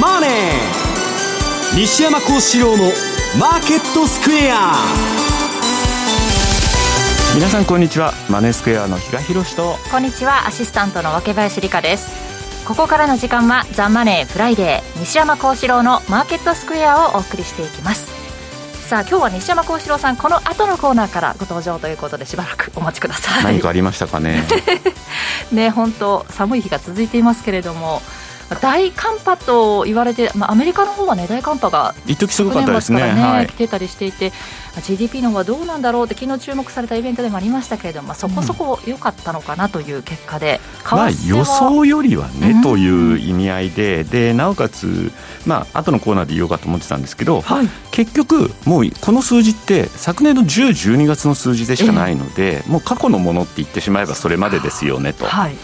マネー」西山孝四郎の「マーケットスクエア」皆さんこんにちは。マネースクエアの比嘉宏と。こんにちは。アシスタントの若林理香です。ここからの時間は「ザ・マネーフライデー西山孝四郎のマーケットスクエア」をお送りしていきます。さあ今日は西山孝四郎さんこの後のコーナーからご登場ということでしばらくお待ちください。何かありましたかね。ね本当寒い日が続いていますけれども大寒波と言われて、まあ、アメリカの方はね大寒波が一時すごかったですね。ね、はい、来てたりしていて GDP の方はどうなんだろうって昨日注目されたイベントでもありましたけれども、まあ、そこそこ良かったのかなという結果で、うん、まあ、予想よりはね、うん、という意味合いででなおかつ、まあ後のコーナーで言おうかと思ってたんですけど、はい、結局もうこの数字って昨年の10、12月の数字でしかないので、えー、もう過去のものって言ってしまえばそれまでですよねと。はい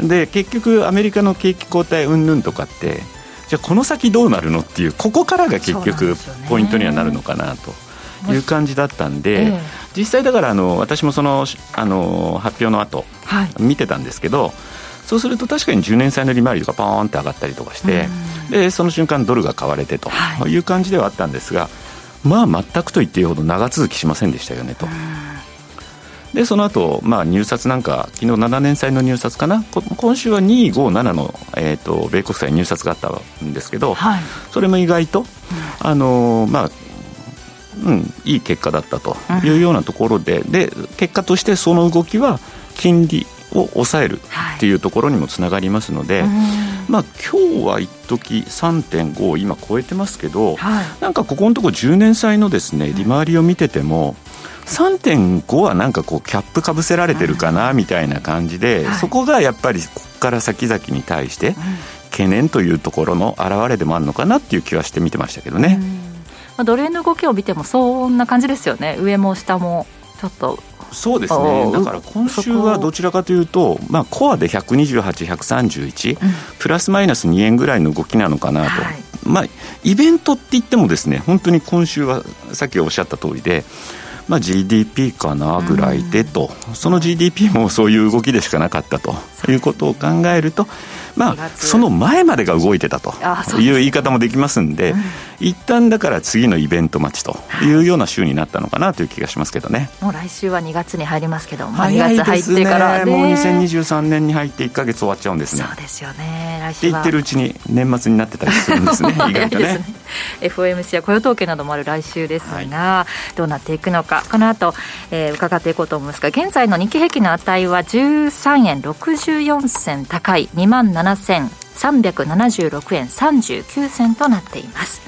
で結局アメリカの景気後退云々とかってじゃあこの先どうなるのっていうここからが結局ポイントにはなるのかなと。いう感じだったんで、ええ、実際だからあの私もそのあの発表の後、はい、見てたんですけどそうすると確かに10年債の利回りとかポーンって上がったりとかして、でその瞬間ドルが買われてとい。う感じではあったんですが、まあ全くと言っていいほど長続きしませんでしたよねと。でその後、まあ入札なんか昨日7年債の入札かな？今週は257の、えーと、米国債入札があったんですけど、はい、それも意外と、うん、あのまあうん、いい結果だったというようなところで、うん、で結果としてその動きは金利を抑えるっていうところにもつながりますので、はい、まあ今日は一時3.5今超えてますけど、はい、なんかここのところ10年債のですね利回りを見てても、3.5はなんかこうキャップかぶせられてるかなみたいな感じで、そこがやっぱりここから先々に対して懸念というところの表れでもあるのかなっていう気はして見てましたけどね。まあ、ドル円の動きを見てもそんな感じですよね。上も下もちょっと。そうですね。だから今週はどちらかというと、まあ、コアで128、131、うん、プラスマイナス2円ぐらいの動きなのかなと、はい、まあ、イベントって言ってもですね本当に今週はさっきおっしゃった通りでまあ、GDP かなぐらいでと、その GDP もそういう動きでしかなかったということを考えると、まあ、その前までが動いてたという言い方もできますんで、一旦だから次のイベント待ちというような週になったのかなという気がしますけどね。もう来週は2月に入りますけど、まあ、2月入ってからね、もう2023年に入って1か月終わっちゃうんですね。そうですよね。来週って言ってるうちに年末になってたりするんですね。意外とね。FOMC や雇用統計などもある来週ですが、はい、どうなっていくのか、この後、えー、伺っていこうと思いますが、現在の日経平均の値は13円64銭高い2万7376円39銭となっています。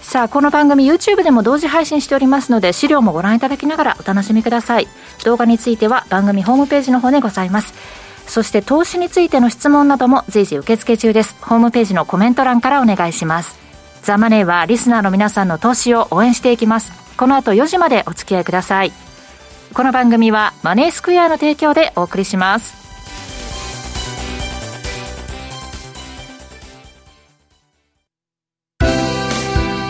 さあ、この番組 YouTube でも同時配信しておりますので、資料もご覧いただきながらお楽しみください。動画については番組ホームページの方でございます。そして投資についての質問なども随時受付中です。ホームページのコメント欄からお願いします。ザ・マネーはリスナーの皆さんの投資を応援していきます。この後4時までお付き合いください。この番組はマネースクエアの提供でお送りします。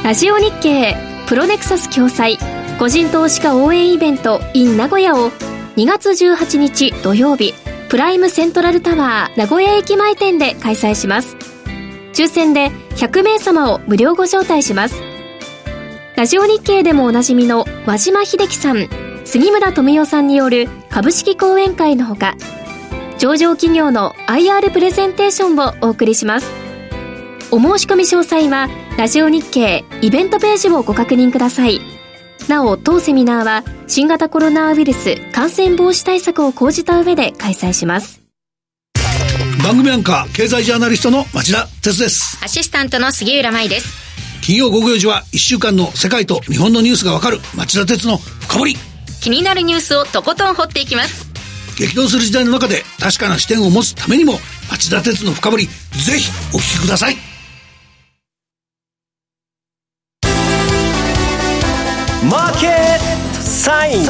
ラジオ日経プロネクサス共催個人投資家応援イベント in 名古屋を2月18日土曜日プライムセントラルタワー名古屋駅前店で開催します。抽選で100名様を無料ご招待します。ラジオ日経でもおなじみの和島秀樹さん杉村富代さんによる株式講演会のほか上場企業の IR プレゼンテーションをお送りします。お申し込み詳細はラジオ日経イベントページをご確認ください。なお当セミナーは新型コロナウイルス感染防止対策を講じた上で開催します。番組アンカー経済ジャーナリストの町田哲です。アシスタントの杉浦舞です。金曜午後4時は1週間の世界と日本のニュースがわかる町田哲の深掘り。気になるニュースをとことん掘っていきます。激動する時代の中で確かな視点を持つためにも町田哲の深掘りぜひお聞きくださいマーケットサイン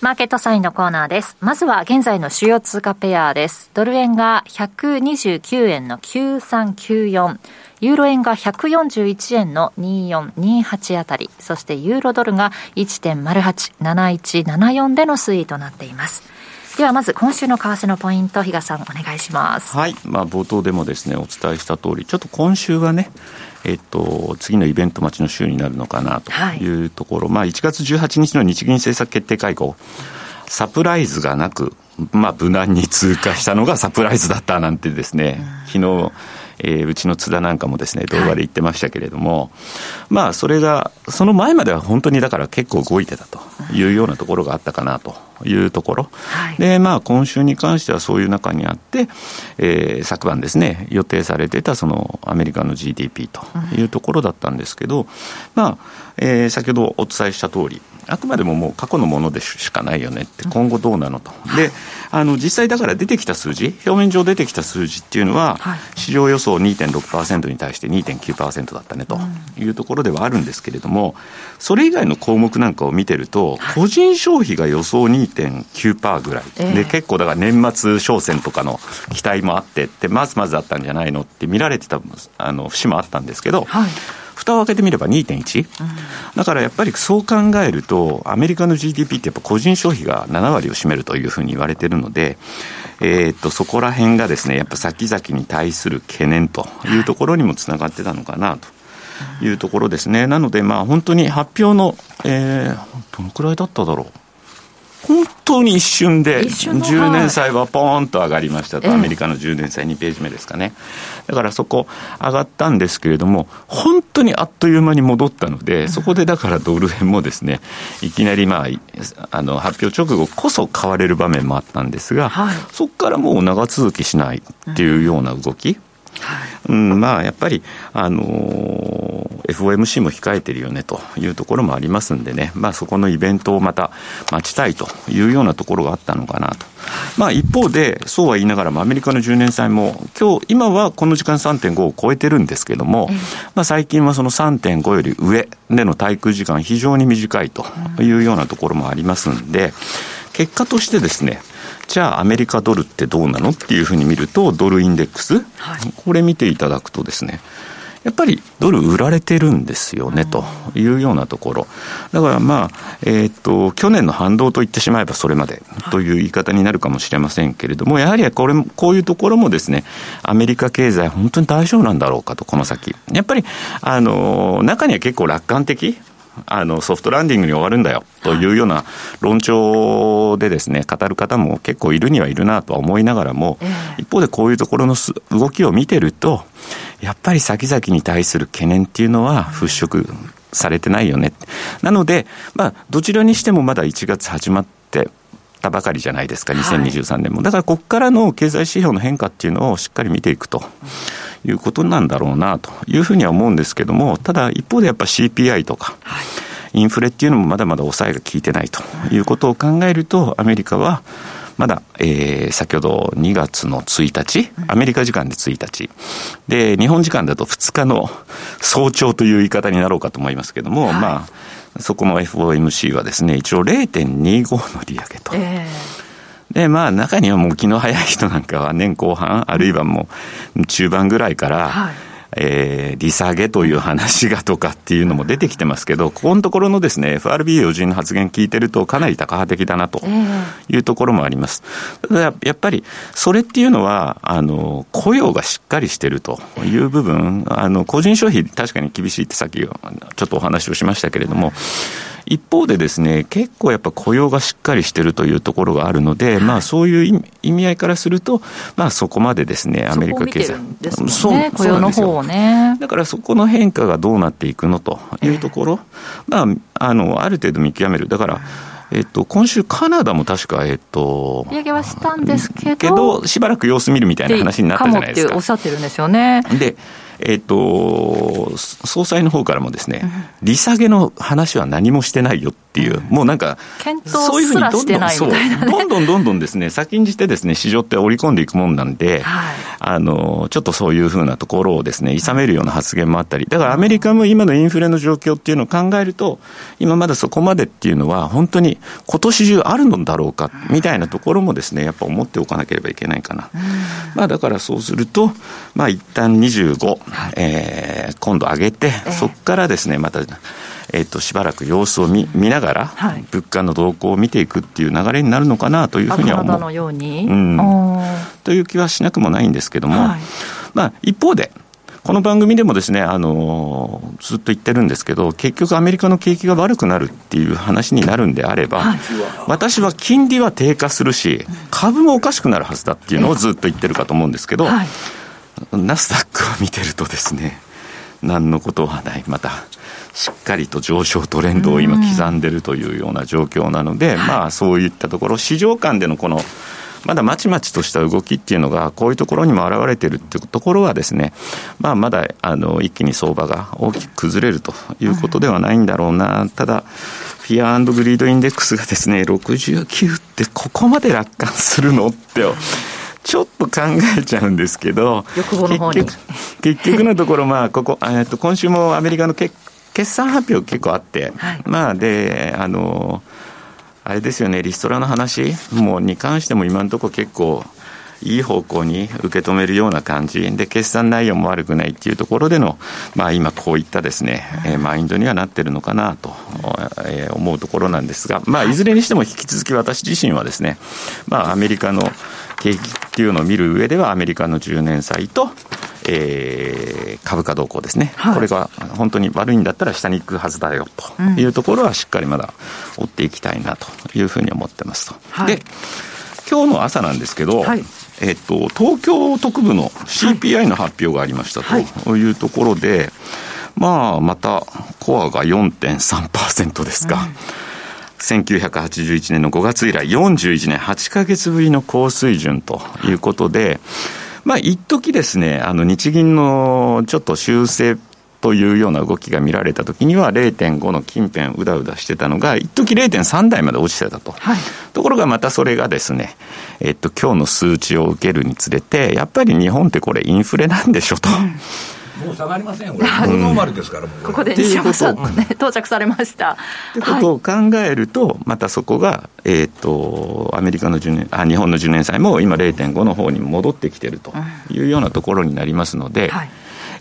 マーケットサインのコーナーです。まずは現在の主要通貨ペアです。ドル円が129円の9394。ユーロ円が141円の2428あたり、そしてユーロドルが1.087174での推移となっています。ではまず今週の為替のポイント、比嘉さんお願いします。はい。まあ冒頭でもですね、お伝えした通り、ちょっと今週はね、えっと、次のイベント待ちの週になるのかなとい。うところ、はい、まあ1月18日の日銀政策決定会合、サプライズがなく、まあ無難に通過したのがサプライズだったなんてですね、昨日、えー、うちの津田なんかもですね、動画で言ってましたけれども、はい、まあ、それが、その前までは本当にだから結構動いてたというようなところがあったかなというところ。はい、で、まあ、今週に関してはそういう中にあって、えー、昨晩ですね、予定されてたそのアメリカの GDP というところだったんですけど、まあ、えー、先ほどお伝えした通り、あくまでももう過去のものでしかないよねって、今後どうなのと。で、あの、実際だから出てきた数字、表面上出てきた数字っていうのは、市場予想2.6%に対して2.9%だったねというところではあるんですけれども、それ以外の項目なんかを見てると、個人消費が予想2.9%ぐらい。で、結構だから年末商戦とかの期待もあってって、まずまずだったんじゃないのって見られてた、あの、節もあったんですけど、はい蓋を開けてみれば2.1、うん、だからやっぱりそう考えると、アメリカの GDP ってやっぱ個人消費が7割を占めるというふうに言われてるので、えー、っと、そこら辺がですね、やっぱ先々に対する懸念というところにもつながってたのかなというところですね。なので、まあ本当に発表の、えー、どのくらいだっただろう。本当に一瞬で、10年債はポーンと上がりましたと、アメリカの10年債2ページ目ですかね。だからそこ上がったんですけれども、本当にあっという間に戻ったので、そこでだからドル円もですね、いきなりまあ、あの発表直後こそ買われる場面もあったんですが、はい、そこからもう長続きしないっていうような動き。うん、まあやっぱり、あのー、FOMC も控えてるよねというところもありますんでね、まあ、そこのイベントをまた待ちたいというようなところがあったのかなと。まあ、一方で、そうは言いながらも、アメリカの10年債も、今日、今はこの時間3.5を超えてるんですけども、まあ、最近はその3.5より上での滞空時間、非常に短いというようなところもありますんで、結果としてですね、じゃあアメリカドルってどうなのっていうふうに見ると、ドルインデックス、はい、これ見ていただくとですね、やっぱりドル売られてるんですよね、というようなところ。だからまあ、えっ、と、去年の反動と言ってしまえばそれまでという言い方になるかもしれませんけれども、やはりこれも、こういうところもですね、アメリカ経済本当に大丈夫なんだろうかと、この先。やっぱり、あの、中には結構楽観的あのソフトランディングに終わるんだよというような論調でですね語る方も結構いるにはいるなとは思いながらも、一方でこういうところの動きを見てるとやっぱり先々に対する懸念っていうのは払拭されてないよね。なので、まあ、どちらにしてもまだ1月始まってたばかりじゃないですか、2023年も。だからここからの経済指標の変化っていうのをしっかり見ていくと。いうことなんだろうなというふうには思うんですけども、ただ一方でやっぱ CPI とか、インフレっていうのもまだまだ抑えが効いてないということを考えると、アメリカはまだ、えー、先ほど2月の1日、アメリカ時間で1日、で、日本時間だと2日の早朝という言い方になろうかと思いますけども、はい、まあ、そこの FOMC はですね、一応0.25の利上げと。えーで、まあ中にはもう気の早い人なんかは年後半、あるいはもう中盤ぐらいから、はいえー、利下げという話がとかっていうのも出てきてますけど、ここのところのですね、FRB 要人の発言聞いてるとかなり高派的だなというところもあります。ただやっぱり、それっていうのは、あの、雇用がしっかりしてるという部分、あの、個人消費確かに厳しいってさっきちょっとお話をしましたけれども、一方でですね、結構やっぱ雇用がしっかりしてるというところがあるので、はい、まあそういう意味合いからすると、まあそこまでですね、アメリカ経済。そう、雇用の方をね。だからそこの変化がどうなっていくのというところ、えー、まあ、あの、ある程度見極める。だから、えっと、今週、カナダも確か、えっと、利上げはしたんですけど、けどしばらく様子見るみたいな話になったじゃないですか。かおっしゃってるんですよね。で、えっ、と、総裁の方からもですね、利下げの話は何もしてないよっていう、もうなんか、そういうふうにどんどん、そう、どんどんどんどんですね、先んじてですね、市場って織り込んでいくもんなんで、はい、あの、ちょっとそういうふうなところをですね、諌めるような発言もあったり、だからアメリカも今のインフレの状況っていうのを考えると、今まだそこまでっていうのは、本当に今年中あるのだろうか、みたいなところもですね、やっぱ思っておかなければいけないかな。まあだからそうすると、まあ一旦25、えー、今度上げて、そこからですね、また、えっと、しばらく様子を見見ながら、はい、物価の動向を見ていくっていう流れになるのかなというふうには思う。のように、うん、という気はしなくもないんですけども、はい、まあ、一方で、この番組でもですね、あのずっと言ってるんですけど、結局アメリカの景気が悪くなるっていう話になるんであれば、はい、私は金利は低下するし、株もおかしくなるはずだっていうのをずっと言ってるかと思うんですけど、はい、ナスダックを見てるとですね、何のことはない、また。しっかりと上昇トレンドを今刻んでるというような状況なので、まあそういったところ、市場間でのこのまだまちまちとした動きっていうのが、こういうところにも表れてるっていうところはですね、まあ、まだあの一気に相場が大きく崩れるということではないんだろうな、ただ、 Fear Greed Index がですね、69ってここまで楽観するのって、ちょっと考えちゃうんですけど、結局結局のところ、まあ、ここ、えっと、今週もアメリカの決算発表結構あって、はい、まあ、で、あの、あれですよね、リストラの話もに関しても今のところ結構、いい方向に受け止めるような感じ。で、決算内容も悪くないっていうところでの、まあ、今こういったですね、えー、マインドにはなってるのかなと、えー、思うところなんですが、まあ、いずれにしても引き続き私自身はですね、まあ、アメリカの景気っていうのを見る上では、アメリカの10年債と、えー、株価動向ですね、はい、これが本当に悪いんだったら下に行くはずだよというところはしっかりまだ追っていきたいなというふうに思ってますと。はい、で今日の朝なんですけど、はい、えっと、東京特部の CPI の発表がありましたとい。うところで、まあ、またコアが4.3%ですか。うん1981年の5月以来41年8か月ぶりの高水準ということで、まあ、一時ですね、あの、日銀のちょっと修正というような動きが見られたときには、0.5の近辺うだうだしてたのが、一時0.3台まで落ちてたと。はい、ところがまたそれがですね、えっと、今日の数値を受けるにつれて、やっぱり日本ってこれインフレなんでしょと。うんもう下がりませんよ、これ、ノーマルですから、ここで西山さんね、到着されました。ということを考えると、またそこが、えーと、アメリカの10年あ、日本の10年債も今、0.5の方に戻ってきてるというようなところになりますので、はい、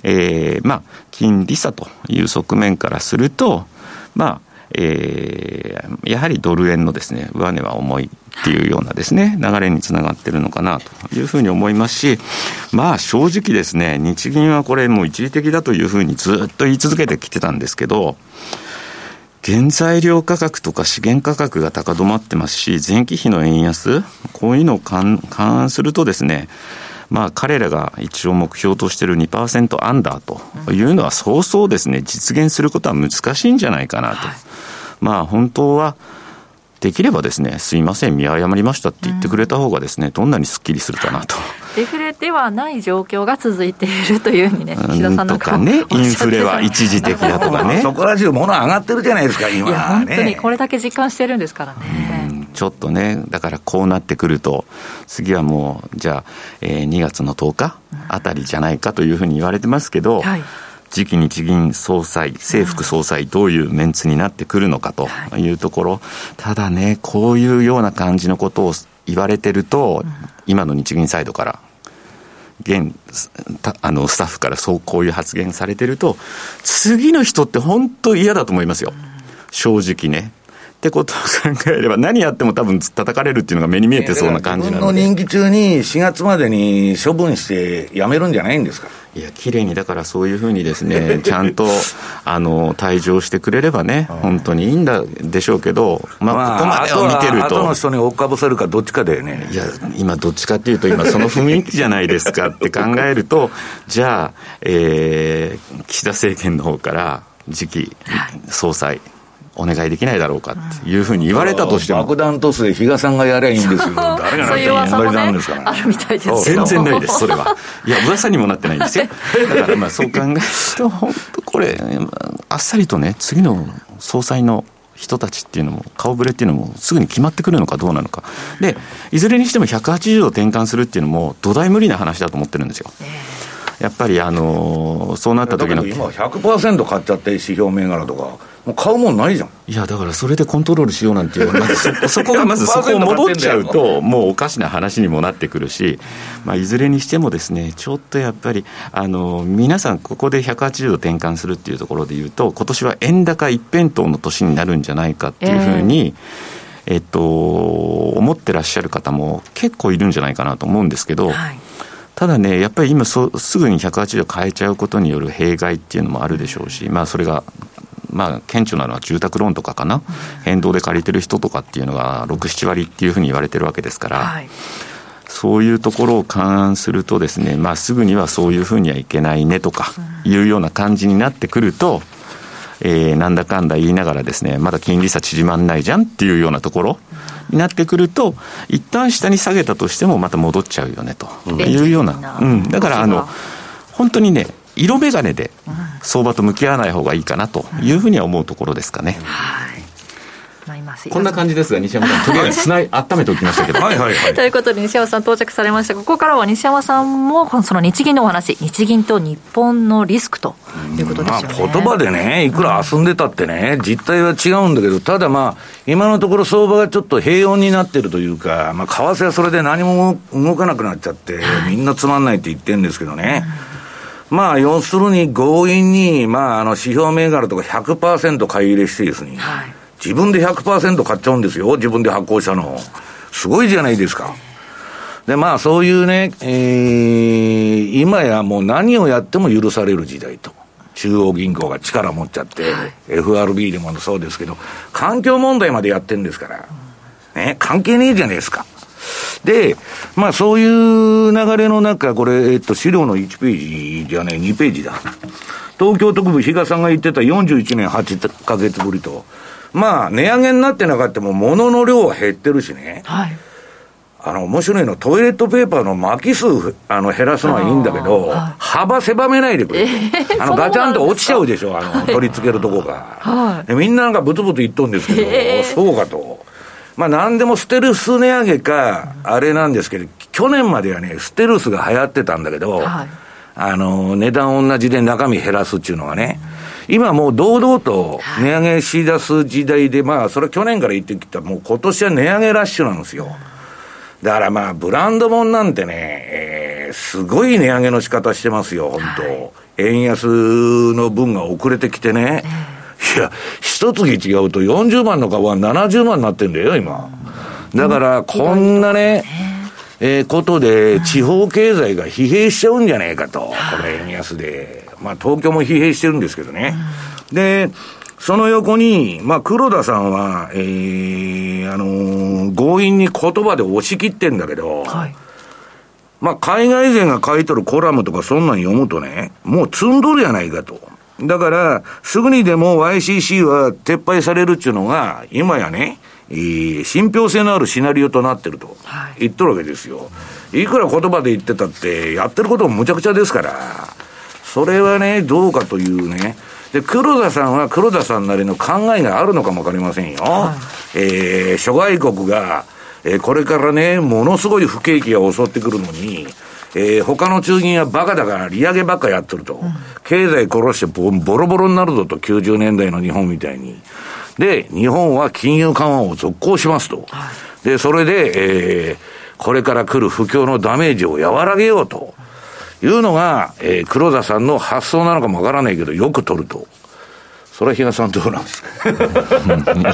えー、まあ、金利差という側面からすると、まあ、えー、やはりドル円のですね、上値は重いっていうようなですね、流れにつながってるのかなというふうに思いますし、まあ正直ですね、日銀はこれもう一時的だというふうにずっと言い続けてきてたんですけど、原材料価格とか資源価格が高止まってますし、前期比の円安、こういうのを勘案するとですね、まあ、彼らが一応目標としている2%アンダーというのは、そうそうですね、実現することは難しいんじゃないかなと。まあ、本当は、できればですね、すいません、見誤りましたって言ってくれた方がですね、どんなにすっきりするかなと。デフレではない状況が続いているというふうにね、岸田さんとかね、インフレは一時的だとかね。そこら中、物上がってるじゃないですか、今、ね、いや、本当にこれだけ実感してるんですからね。ちょっとね、だからこうなってくると、次はもう、じゃあ、えー、2月の10日あたりじゃないかというふうに言われてますけど、はい。次期日銀総裁、政副総裁、どういうメンツになってくるのかとい。うところ、ただね、こういうような感じのことを言われてると、今の日銀サイドから、現あのスタッフからそうこういう発言されてると、次の人って本当嫌だと思いますよ、正直ね。ってことを考えれば、何やっても多分叩かれるっていうのが目に見えてそうな感じなので。の任期中に4月までに処分して辞めるんじゃないんですか？いや、綺麗に、だからそういうふうにですね、ちゃんと、あの、退場してくれればね、本当にいいんだでしょうけど、まあ、ここまでを見てると。後の人に追っかぶせるか、どっちかだよね。いや、今、どっちかっていうと、今、その雰囲気じゃないですかって考えると、じゃあ、えー、岸田政権の方から、次期総裁、お願いできないだろうかっていうふうに言われたとしても。爆弾トスで比嘉さんがやりゃいいんですよ。誰がなってもなんですかね。あるみたいです全然ないです、それは。いや、噂にもなってないんですよ。だからまあそう考えると、本当これ、あっさりとね、次の総裁の人たちっていうのも、顔ぶれっていうのも、すぐに決まってくるのかどうなのか。で、いずれにしても180度転換するっていうのも、土台無理な話だと思ってるんですよ。やっぱり、あのー、そうなった時の。今100%買っちゃって、指標銘柄とか。もう買うもんないじゃん。いや、だからそれでコントロールしようなんていう、まずそそこがまずそこを戻っちゃうと、もうおかしな話にもなってくるし、まあ、いずれにしてもですね、ちょっとやっぱり、あの、皆さんここで180度転換するっていうところで言うと、今年は円高一辺倒の年になるんじゃないかっていうふうに、えー、えっと、思ってらっしゃる方も結構いるんじゃないかなと思うんですけど、はい。ただね、やっぱり今そ、すぐに180度変えちゃうことによる弊害っていうのもあるでしょうし、まあ、それがまあ、顕著なのは住宅ローンとかかな、変動で借りてる人とかっていうのが6、7割っていうふうに言われてるわけですから、はい、そういうところを勘案するとですね、まあ、すぐにはそういうふうにはいけないねとかいうような感じになってくると、えー、なんだかんだ言いながらですね、まだ金利差縮まんないじゃんっていうようなところになってくると、一旦下に下げたとしてもまた戻っちゃうよねと。いうような、うん、だからあの、本当にね、色眼鏡で相場と向き合わない方がいいかなというふうには思うところですかね。はいこんな感じですが、西山さん、とりあえずつない、温めておきましたけど。はいはいはい。ということで、西山さん到着されましたここからは西山さんも、その日銀のお話、日銀と日本のリスクということですよね。まあ、言葉でね、いくら遊んでたってね、実態は違うんだけど、ただまあ、今のところ相場がちょっと平穏になってるというか、まあ、為替はそれで何も動かなくなっちゃって、みんなつまんないって言ってるんですけどね。うんまあ、要するに強引に、まあ、あの、指標銘柄とか100%買い入れしてですね、はい、自分で100%買っちゃうんですよ、自分で発行したの。すごいじゃないですか。で、まあ、そういうね、えー、今やもう何をやっても許される時代と。中央銀行が力持っちゃって、はい、FRB でもそうですけど、環境問題までやってるんですから、ね、関係ねえじゃないですか。で、まあそういう流れの中、これ、えっと、資料の1ページじゃね、2ページだ。東京特部比嘉さんが言ってた41年8ヶ月ぶりと。まあ、値上げになってなかったも、物の量は減ってるしね。はい。あの、面白いのトイレットペーパーの巻き数、あの、減らすのはいいんだけど、はい、幅狭めないでくれ。えー、あの、ガチャンと落ちちゃうでしょ、あの、取り付けるとこが。はい。みんななんかブツブツ言っとんですけど、えー、そうかと。まあ何でもステルス値上げか、あれなんですけど、去年まではね、ステルスが流行ってたんだけど、はい、あの、値段同じで中身減らすっていうのはね、今もう堂々と値上げしだす時代で、まあそれは去年から言ってきた、もう今年は値上げラッシュなんですよ。だからまあ、ブランドもんなんてね、えー、すごい値上げの仕方してますよ、本当、はい、円安の分が遅れてきてね。えーいや、一月違うと40万の株は70万になってんだよ、今。だから、こんなね、えー、ことで、地方経済が疲弊しちゃうんじゃねえかと。これ、円安で。まあ、東京も疲弊してるんですけどね。で、その横に、まあ、黒田さんは、えー、あのー、強引に言葉で押し切ってんだけど、はい、まあ、海外勢が書いとるコラムとかそんなん読むとね、もう積んどるやないかと。だから、すぐにでも YCC は撤廃されるっていうのが、今やね、えー、信憑性のあるシナリオとなってると言っとるわけですよ。いくら言葉で言ってたって、やってることもむちゃくちゃですから、それはね、どうかというね、で、黒田さんは黒田さんなりの考えがあるのかもわかりませんよ。はい、えー、諸外国が、えー、これからね、ものすごい不景気が襲ってくるのに、えー、他の中銀はバカだから利上げばっかやってると。うん、経済殺してボボロボロになるぞと、90年代の日本みたいに。で、日本は金融緩和を続行しますと。はい、で、それで、えー、これから来る不況のダメージを和らげようと。いうのが、えー、黒田さんの発想なのかもわからないけど、よく取ると。それは比嘉さんどうなんですか？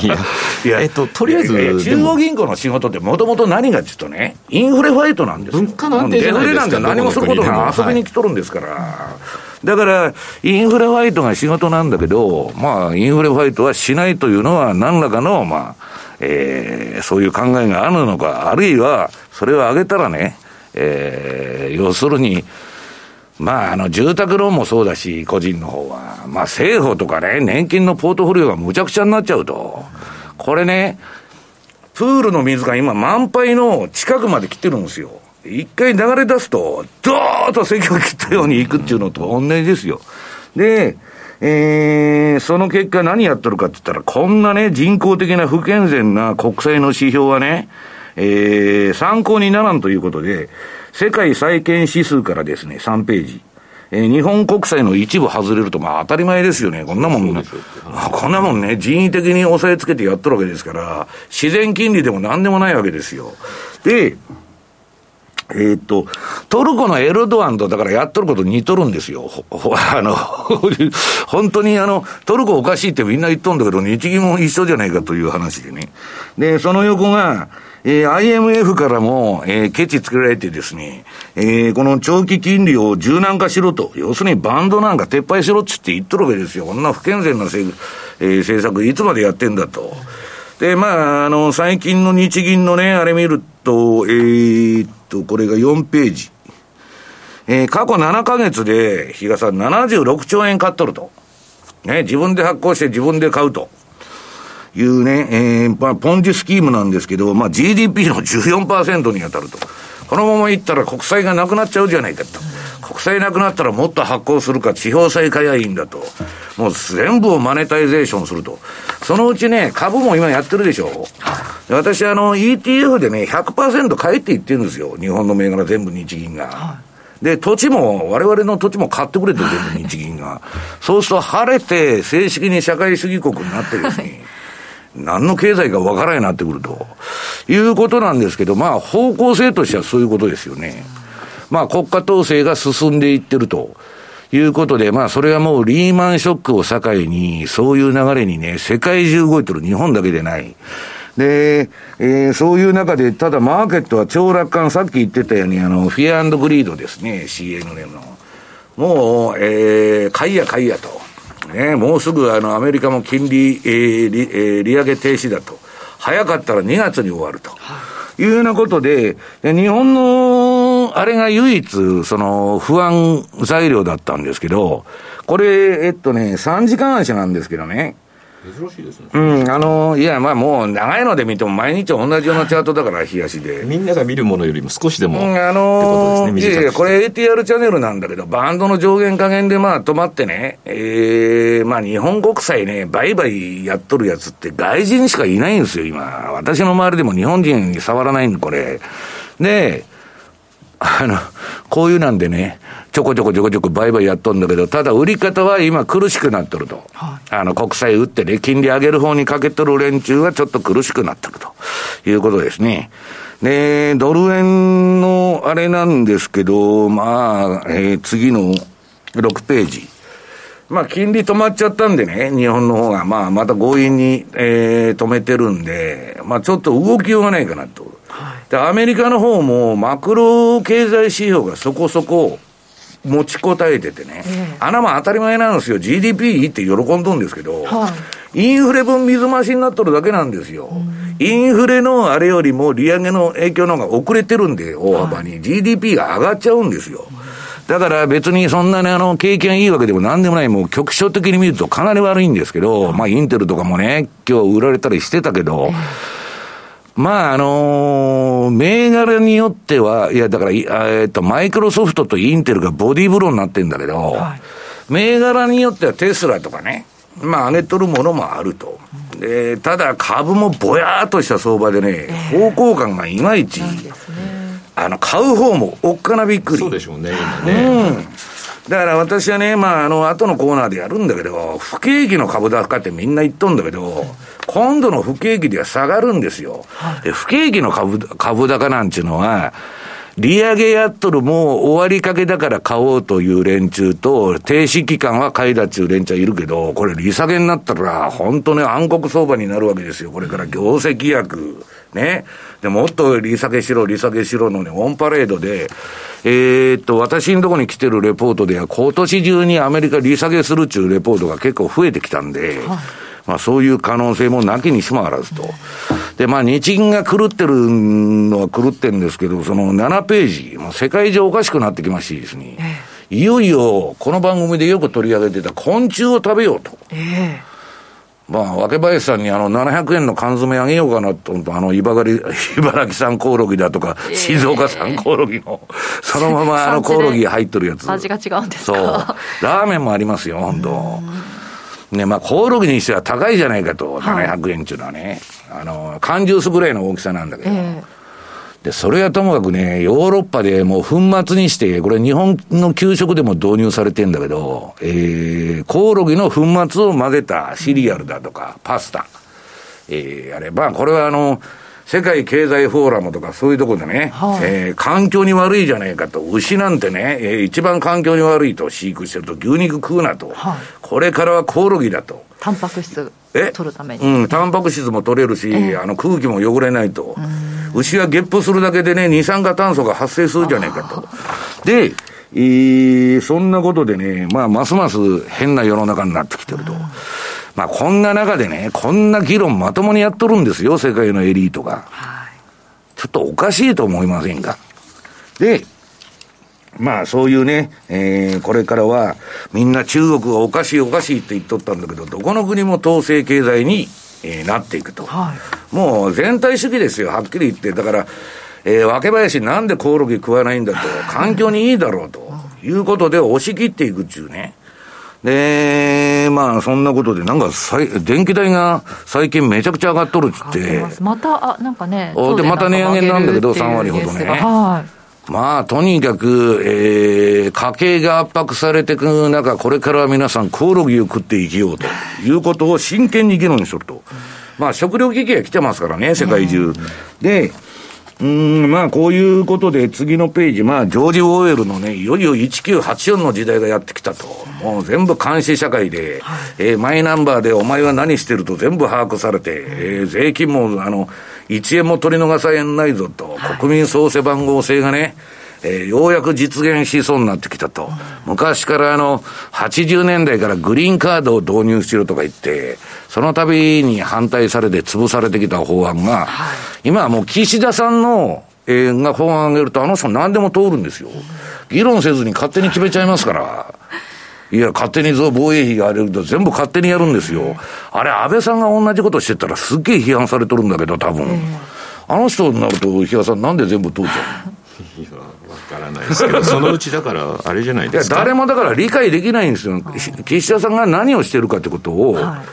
いや、えっと、とりあえず。中央銀行の仕事ってもともと何がちょっとね、インフレファイトなんですよ。物価なんてデフレなんて何もすることな遊びに来とるんですから。はい、だから、インフレファイトが仕事なんだけど、まあ、インフレファイトはしないというのは、何らかの、まあ、えー、そういう考えがあるのか、あるいは、それを上げたらね、えー、要するに、まあ、あの、住宅ローンもそうだし、個人の方は。まあ、政府とかね、年金のポートフォリオがむちゃくちゃになっちゃうと。これね、プールの水が今満杯の近くまで来てるんですよ。一回流れ出すと、ドーッと席を切ったように行くっていうのと同じですよ。で、えー、その結果何やってるかって言ったら、こんなね、人工的な不健全な国債の指標はね、えー、参考にならんということで、世界債券指数からですね、3ページ。えー、日本国債の一部外れると、まあ当たり前ですよね。こんなもん、ね、こんなもんね、人為的に押さえつけてやっとるわけですから、自然金利でも何でもないわけですよ。で、えー、っと、トルコのエルドアンとだからやっとること似とるんですよ。あの、本当にあの、トルコおかしいってみんな言っとんだけど、日銀も一緒じゃないかという話でね。で、その横が、えー、IMF からも、えー、ケチつけられてですね、えー、この長期金利を柔軟化しろと、要するにバンドなんか撤廃しろっつって言っとるわけですよ。こんな不健全な、えー、政策いつまでやってんだと。で、まあ、あの、最近の日銀のね、あれ見ると、えー、っと、これが4ページ。えー、過去7ヶ月で、比嘉さん76兆円買っとると。ね、自分で発行して自分で買うと。いうね、えー、まあ、ポンジスキームなんですけど、まあ、GDP の14%に当たると。このままいったら国債がなくなっちゃうじゃないかと。国債なくなったらもっと発行するか、地方債買えばいいんだと。もう全部をマネタイゼーションすると。そのうちね、株も今やってるでしょ。私、あの、ETF でね、100%買えって言ってるんですよ。日本の銘柄全部日銀が。で、土地も、我々の土地も買ってくれて、全部日銀が。そうすると晴れて、正式に社会主義国になってですね、何の経済かわからないなってくると。いうことなんですけど、まあ方向性としてはそういうことですよね。まあ国家統制が進んでいってると。いうことで、まあそれはもうリーマンショックを境に、そういう流れにね、世界中動いてる日本だけでない。で、えー、そういう中で、ただマーケットは超楽観、さっき言ってたように、あの、フィアグリードですね、CNN の。もう、えー、買いや買いやと。ね、もうすぐあのアメリカも金利、えー利えー、利上げ停止だと。早かったら2月に終わると。いうようなことで、日本の、あれが唯一、その、不安材料だったんですけど、これ、えっとね、3時間足なんですけどね、珍しいですね。うん、あの、いや、まあもう長いので見ても毎日同じようなチャートだから、冷やしで。みんなが見るものよりも少しでも、うん、あのー、いやいや、これ ATR チャンネルなんだけど、バンドの上限加減でまあ止まってね、ええー、まあ日本国債ね、売買やっとるやつって外人しかいないんですよ、今。私の周りでも日本人に触らないんで、これ。で、あの、こういうなんでね、ちょこちょこちょこちょこ売買やっとんだけど、ただ売り方は今苦しくなってると。はい、あの、国債売ってね、金利上げる方にかけとる連中はちょっと苦しくなってるということですね。で、ドル円のあれなんですけど、まあ、えー、次の6ページ。まあ、金利止まっちゃったんでね、日本の方が、まあ、また強引に、えー、止めてるんで、まあ、ちょっと動きようがないかなと。で、アメリカの方もマクロ経済指標がそこそこ持ちこたえててね、えー、穴も当たり前なんですよ。GDP いいって喜んどんですけど、はい、インフレ分水増しになっとるだけなんですよ。インフレのあれよりも利上げの影響の方が遅れてるんで、大幅に。はい、GDP が上がっちゃうんですよ。だから別にそんなにあの、経験いいわけでもなんでもない、もう局所的に見るとかなり悪いんですけど、まあインテルとかもね、今日売られたりしてたけど、まあ、あのー、銘柄によっては、いや、だから、えっと、マイクロソフトとインテルがボディーブローになってんだけど、はい、銘柄によってはテスラとかね、まあ、上げとるものもあると。で、ただ株もぼやーっとした相場でね、方向感がいまいち、あの、買う方もおっかなびっくり。そうでしょうね、今ね。うんだから私はね、まあ、あの、後のコーナーでやるんだけど、不景気の株高ってみんな言っとんだけど、今度の不景気では下がるんですよ。で不景気の株株高なんていうのは、利上げやっとるもう終わりかけだから買おうという連中と、停止期間は買いだっちゅう連中いるけど、これ利下げになったら、本当ね、暗黒相場になるわけですよ。これから業績役。ね。で、もっと利下げしろ、利下げしろのね、オンパレードで、えー、っと、私のとこに来てるレポートでは、今年中にアメリカ利下げするっていうレポートが結構増えてきたんで、はい、まあそういう可能性もなきにしもあらずと。で、まあ日銀が狂ってるのは狂ってるんですけど、その7ページ、もう世界中おかしくなってきましてですね、えー、いよいよこの番組でよく取り上げてた昆虫を食べようと。えーまあ、若林さんにあの、700円の缶詰あげようかなと思うと、あの、茨城、茨城産コオロギだとか、静岡産コオロギの、そのままあの、コオロギ入っとるやつ。味が違うんですか？そう。ラーメンもありますよ、本当ね、まあ、コオロギにしては高いじゃないかと、700円っていうのはね。あの、缶ジュースぐらいの大きさなんだけど。で、それはともかくね、ヨーロッパでもう粉末にして、これ日本の給食でも導入されてんだけど、えー、コオロギの粉末を混ぜたシリアルだとか、パスタ、えー、あれば、これはあの、世界経済フォーラムとかそういうところでね、はい、えー、環境に悪いじゃねえかと、牛なんてね、えー、一番環境に悪いと飼育してると牛肉食うなと、はい、これからはコオロギだと。タンパク質取るために。うん、タンパク質も取れるし、えー、あの空気も汚れないと。牛はゲップするだけでね、二酸化炭素が発生するじゃねえかと。で、えー、そんなことでね、まあ、ますます変な世の中になってきてると。まあ、こんな中でね、こんな議論まともにやっとるんですよ、世界のエリートが。はい、ちょっとおかしいと思いませんか？で、まあそういうね、えー、これからはみんな中国がおかしいおかしいって言っとったんだけど、どこの国も統制経済に、えー、なっていくと、はい。もう全体主義ですよ、はっきり言って。だから、えー、若林なんでコオロギ食わないんだと、環境にいいだろうということで押し切っていくっていうね。で、まあ、そんなことで、なんか電気代が最近めちゃくちゃ上がっとるっって。また、あ、なんかね。で、また値上げなんだけど、3割ほどね。はい。まあ、とにかく、えー、家計が圧迫されていく中、これからは皆さん、コオロギを食って生きようということを真剣に議論しとると。まあ、食料危機が来てますからね、世界中。で、うん、まあ、こういうことで、次のページ、まあ、ジョージ・オーエルのね、いよいよ1984の時代がやってきたと。もう全部監視社会で、はい、えー、マイナンバーでお前は何してると全部把握されて、えー、税金も、あの、1円も取り逃さえないぞと、国民創生番号制がね、えー、ようやく実現しそうになってきたと。昔からあの、80年代からグリーンカードを導入しろとか言って、その度に反対されて潰されてきた法案が、はい、今はもう岸田さんの、えー、が法案を上げると、あの人何でも通るんですよ。議論せずに勝手に決めちゃいますから。いや、勝手に防衛費があれると全部勝手にやるんですよ。あれ、安倍さんが同じことしてたらすっげえ批判されてるんだけど、多分。あの人になると、比嘉さんなんで全部通っちゃうの？からないですけど、そのうちだから、あれじゃないですか？いや、誰もだから理解できないんですよ。岸田さんが何をしてるかってことを、は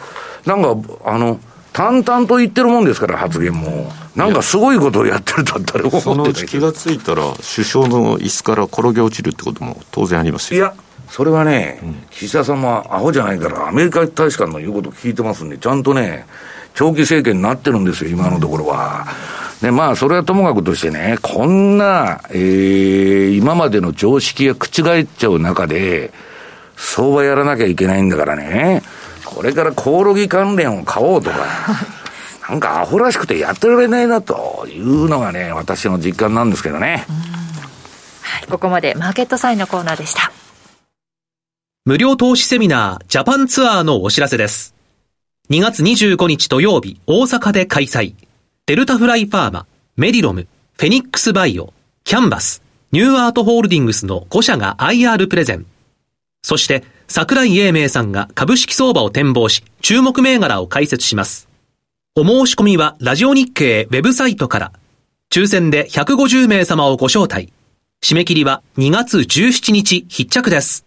い、なんか、あの、淡々と言ってるもんですから、発言も。なんかすごいことをやってると誰も思ってそのうち気がついたら、首相の椅子から転げ落ちるってことも当然ありますよ。いや、それはね、うん、岸田さんもアホじゃないから、アメリカ大使館の言うこと聞いてますんで、ちゃんとね、長期政権になってるんですよ、今のところは。で、まあ、それはともかくとしてね、こんな、えー、今までの常識が覆っちゃう中で、相場やらなきゃいけないんだからね。これからコオロギ関連を買おうとか、なんかアホらしくてやってられないなというのがね、私の実感なんですけどね。はい、ここまでマーケットサインのコーナーでした。無料投資セミナージャパンツアーのお知らせです。2月25日土曜日、大阪で開催。デルタフライファーマ、メディロム、フェニックスバイオ、キャンバス、ニューアートホールディングスの5社が IR プレゼン。そして、桜井英明さんが株式相場を展望し、注目銘柄を解説します。お申し込みは、ラジオ日経ウェブサイトから、抽選で150名様をご招待。締め切りは2月17日必着です。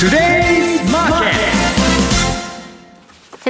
トゥ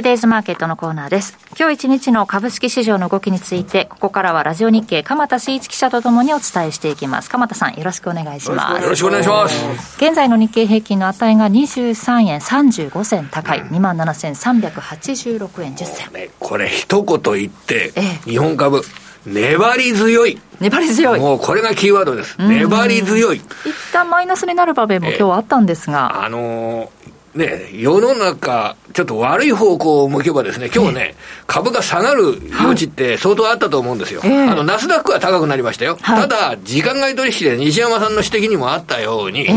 デイズマーケットのコーナーです。今日一日の株式市場の動きについて、ここからはラジオ日経、鎌田新一記者とともにお伝えしていきます。鎌田さん、よろしくお願いします。よろしくお願いします。現在の日経平均の値が23円35銭高い、27,386円10銭。ね、これ一言言って、ええ、日本株、粘り強い。粘り強い。もうこれがキーワードです。粘り強い。一旦マイナスになる場面も今日はあったんですが。あのーね、世の中ちょっと悪い方向を向けばですね、今日ね、株が下がる余地って相当あったと思うんですよ。あの、ナスダックは高くなりましたよ。ただ、時間外取引で西山さんの指摘にもあったように、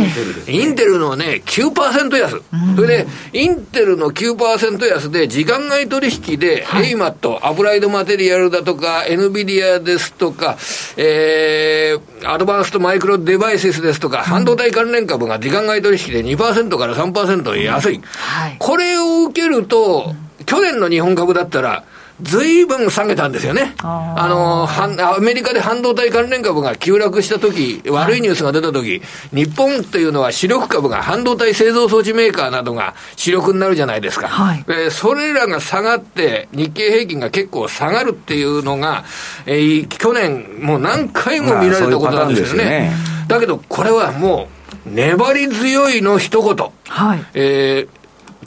インテルのね、9%安。それで、インテルの9%安で、時間外取引で、エイマット、アプライドマテリアルだとか、エヌビディアですとか、えー、アドバンストマイクロデバイスですとか、半導体関連株が時間外取引で2%から3%安い。これを受けると、去年の日本株だったら、ずいぶん下げたんですよね。あの、アメリカで半導体関連株が急落した時、悪いニュースが出た時、日本というのは主力株が半導体製造装置メーカーなどが主力になるじゃないですか。はい、えー、それらが下がって、日経平均が結構下がるっていうのが、えー、去年もう何回も見られたことなんですよね。ねだけど、これはもう、粘り強いの一言。はい。えー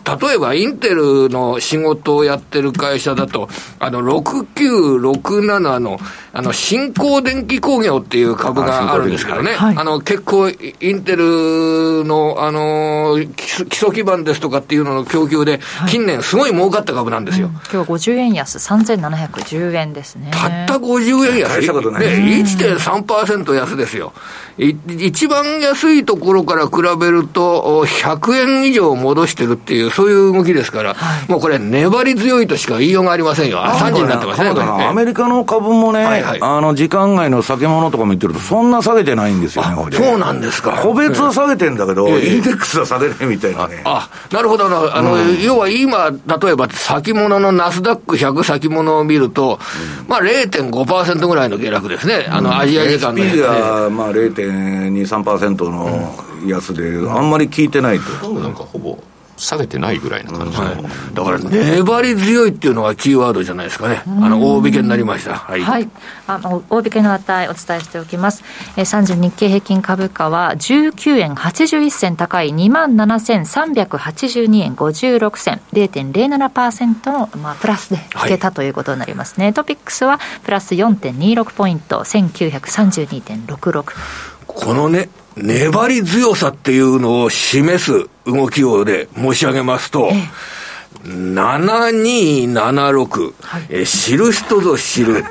例えばインテルの仕事をやってる会社だと、あの、6967の、あの、新興電気工業っていう株があるんですけどね、あの、結構、インテルの、あの、基礎基盤ですとかっていうのの供給で、近年すごい儲かった株なんですよ。うん、今日50円安、3710円ですね。たった50円安。大したことない。ね、1.3%安ですよ。一番安いところから比べると、100円以上戻してるっていう、そういう動きですから、はい、もうこれ、粘り強いとしか言いようがありませんよ。あ、3時になってますね、アメリカの株もね、はいはい、あの、時間外の先物とかも言ってると、そんな下げてないんですよね、そうなんですか。個別は下げてんだけど、えー、インデックスは下げないみたいなね。あ、なるほどな。あの、うん、要は今、例えば先物のナスダック100先物を見ると、うん、まあ0.5%ぐらいの下落ですね。あの、アジア時間の、ね。SP が、まあ0.2、3%の安で、あんまり効いてないと。なんかほぼ。下げてないぐらいな感じの、はい、だから粘り強いっていうのがキーワードじゃないですかね、あの大引けになりました、はい、はい、あの大引けの値、お伝えしておきます、えー、30日経平均株価は19円81銭高い、2万7382円56銭、0.07%の、まあ、プラスで引けたということになりますね、はい、トピックスはプラス4.26ポイント、1932.66。このね粘り強さっていうのを示す動きをで申し上げますと、ええ。7276、はい、え知る人ぞ知る、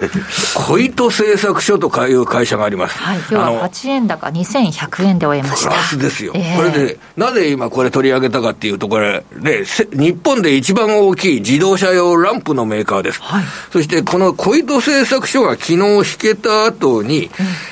小糸製作所という会社があります。はい、今日は8円高2100円で終えました。プラスですよ。えー、これで、なぜ今これ取り上げたかっていうと、これ、ね、日本で一番大きい自動車用ランプのメーカーです。はい、そして、この小糸製作所が昨日引けた後に、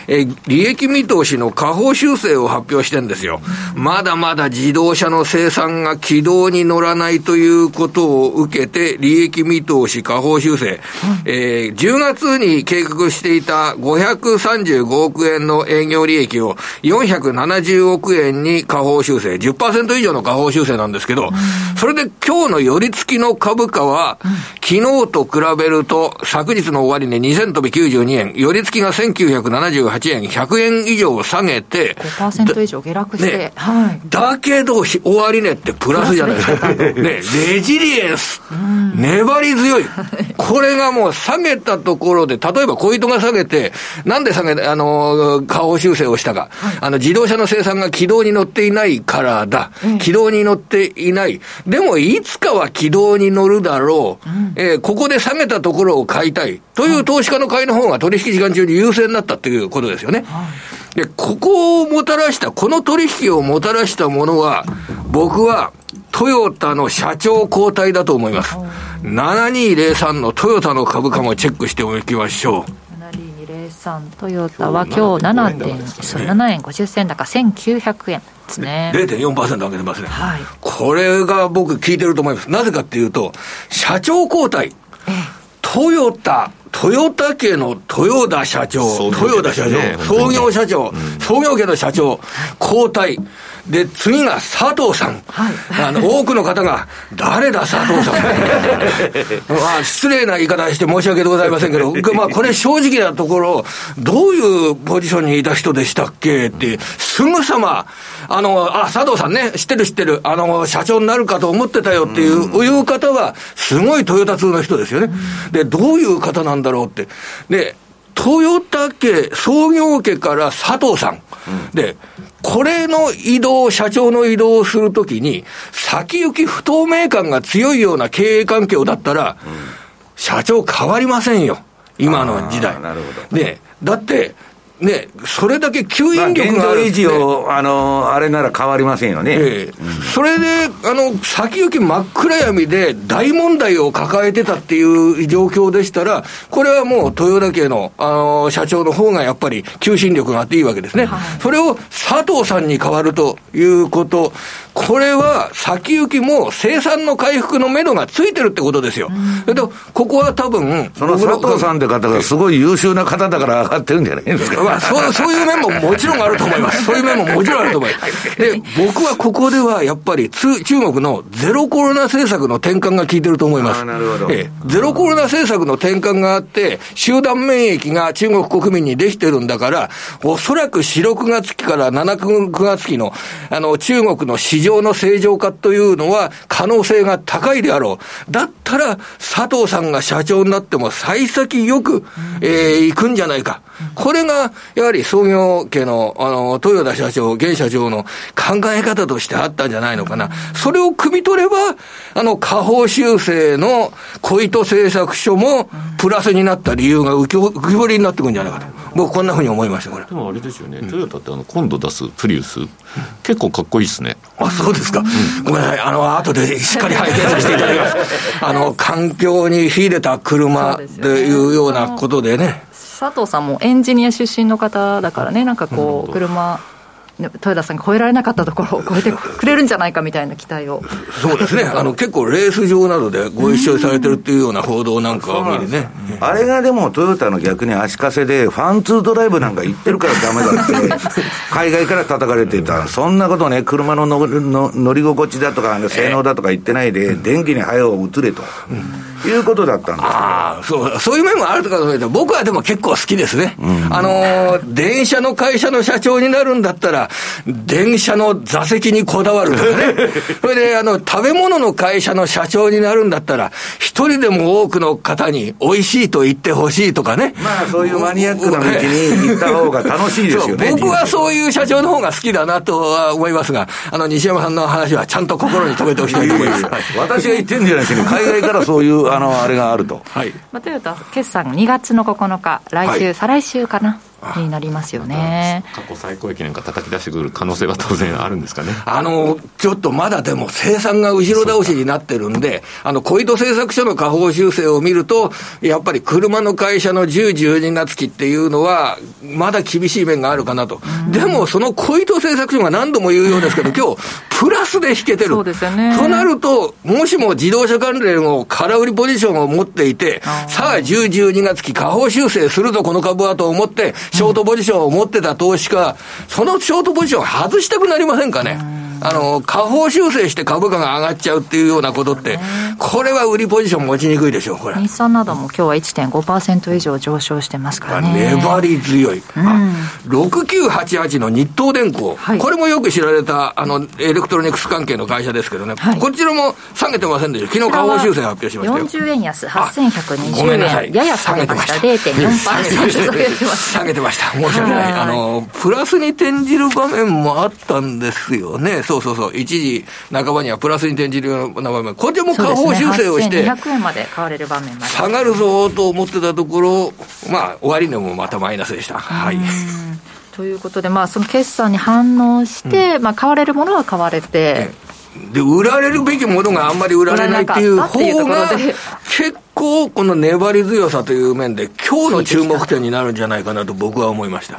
うん、え利益見通しの下方修正を発表してんですよ。うん、まだまだ自動車の生産が軌道に乗らないということことを受けて、利益見通し下方修正、えー、10月に計画していた535億円の営業利益を470億円に下方修正、10%以上の下方修正なんですけど、それで今日の寄り付きの株価は、昨日と比べると、昨日の終値2000飛び92円、寄り付きが1978円、100円以上下げて、5%以上下落して、ねはい、だけど、終値ってプラスじゃないですか。ね、レジリエンス、粘り強い。これがもう下げたところで、例えば小糸が下げて、なんで下げ、あの、下方修正をしたか。はい、あの、自動車の生産が軌道に乗っていないからだ。軌道に乗っていない。でも、いつかは軌道に乗るだろう。うん、えー、ここで下げたところを買いたい。という投資家の買いの方が取引時間中に優勢になったということですよね。で、ここをもたらした、この取引をもたらしたものは、僕は、トヨタの社長交代だと思います。7203のトヨタの株価もチェックしておきましょう。7203トヨタは今日7.7円50銭高1900円ですね。0.4%上げてますね。はい。これが僕聞いてると思います。なぜかっていうと、社長交代。トヨタ、トヨタ家の豊田社長、豊田社長、創業社長、創業家の社長、交代。で、次が佐藤さん。はい、あの、多くの方が、誰だ佐藤さん。まあ、失礼な言い方して申し訳ございませんけど、まあ、これ正直なところ、どういうポジションにいた人でしたっけ？って、すぐさま、あの、あ、佐藤さんね、知ってる知ってる、あの、社長になるかと思ってたよっていう、うん、いう方は、すごいトヨタ通の人ですよね。で、どういう方なんだろうって。で、トヨタ家、創業家から佐藤さん。で、これの移動、社長の移動をするときに、先行き不透明感が強いような経営環境だったら、社長変わりませんよ。今の時代。なるほど。で、だって、ね、それだけ吸引力がある、まあ、維持を、あの、あれなら変わりませんよね。ええうん、それで、あの、先行き真っ暗闇で大問題を抱えてたっていう状況でしたら、これはもう豊田家の、あの、社長の方がやっぱり求心力があっていいわけですね。はい、それを佐藤さんに変わるということ、これは先行きも生産の回復のめどがついてるってことですよ。うん、でここは多分、その佐藤さんって方がすごい優秀な方だから上がってるんじゃないですか。まあ、そうそういう面ももちろんあると思います。そういう面ももちろんあると思います。で、僕はここではやっぱり中国のゼロコロナ政策の転換が効いてると思います。なるほど。えゼロコロナ政策の転換があって、集団免疫が中国国民にできてるんだから、おそらく4、6月期から7、9月期の、あの、中国の市場の正常化というのは可能性が高いであろう。だったら、佐藤さんが社長になっても幸先よく、えー、行くんじゃないか。これが、やはり創業家の、あの、豊田社長、現社長の考え方としてあったんじゃないのかな。それを汲み取れば、あの、下方修正の小糸製作所もプラスになった理由が浮き彫りになってくるんじゃないかと。僕こんなふうに思いました、これ。でもあれですよね、トヨタってあの、今度出すプリウス、結構かっこいいですね。あ、そうですか。ごめんなさい。あの、後でしっかり拝見させていただきます。あの、環境に秀でた車っていうようなことでね。佐藤さんもエンジニア出身の方だからね、なんかこう、車豊田さんが超えられなかったところを超えて くれるんじゃないかみたいな期待を。そうですね、あの結構、レース場などでご一緒されてるっていうような報道なんかを見るね、あれがでも、トヨタの逆に足かせで、ファンツードライブなんか行ってるからだめだって、海外から叩かれてた、そんなことね、車の乗り心地だとか、性能だとか言ってないで、電気に早う移れと。いうことだったんですあそう、そういう面もあるとかと思僕はでも結構好きですね。うん、あの、電車の会社の社長になるんだったら、電車の座席にこだわるとかね。それで、あの、食べ物の会社の社長になるんだったら、一人でも多くの方に美味しいと言ってほしいとかね。まあ、そういうマニアックな道に行った方が楽しいですよね。僕はそういう社長の方が好きだなとは思いますが、あの、西山さんの話はちゃんと心に留めておきたいと思います。私が言ってるんじゃないですけど、海外からそういう、あの、あれがあると。はい。まあ、トヨタ決算2月の9日、来週、はい、再来週かな。になりますよね、過去最高益なんか叩き出してくる可能性は当然あるんですかね。あのちょっとまだでも、生産が後ろ倒しになってるんで、あの小糸製作所の下方修正を見ると、やっぱり車の会社の10、12月期っていうのは、まだ厳しい面があるかなと、でもその小糸製作所が何度も言うようですけど、今日プラスで引けてる、そうですよね、となると、もしも自動車関連を空売りポジションを持っていて、さあ、10、12月期、下方修正するぞ、この株はと思って、ショートポジションを持ってた投資家、そのショートポジション外したくなりませんかね？あの、下方修正して株価が上がっちゃうっていうようなことって、これは売りポジション持ちにくいでしょう、これ。日産なども今日は1.5%以上上昇してますからね。粘り強い。うん、6988の日東電工、はい、これもよく知られた、あの、エレクトロニクス関係の会社ですけどね、はい、こちらも下げてませんでした。昨日下方修正発表しましたよ。40円安、8120円。ややや下げました。0.4%下げてました。申し訳ない。あの、プラスに転じる場面もあったんですよね。そうそうそう、一時半ばにはプラスに転じるような場面、これでも下方修正をして、200円まで買われる場面下がるぞと思ってたところ、まあ、終値もまたマイナスでした。はい。ということで、まあ、その決算に反応して、うん、まあ、買われるものは買われて、で、売られるべきものがあんまり売られないっていう方が、結構この粘り強さという面で、今日の注目点になるんじゃないかなと僕は思いました。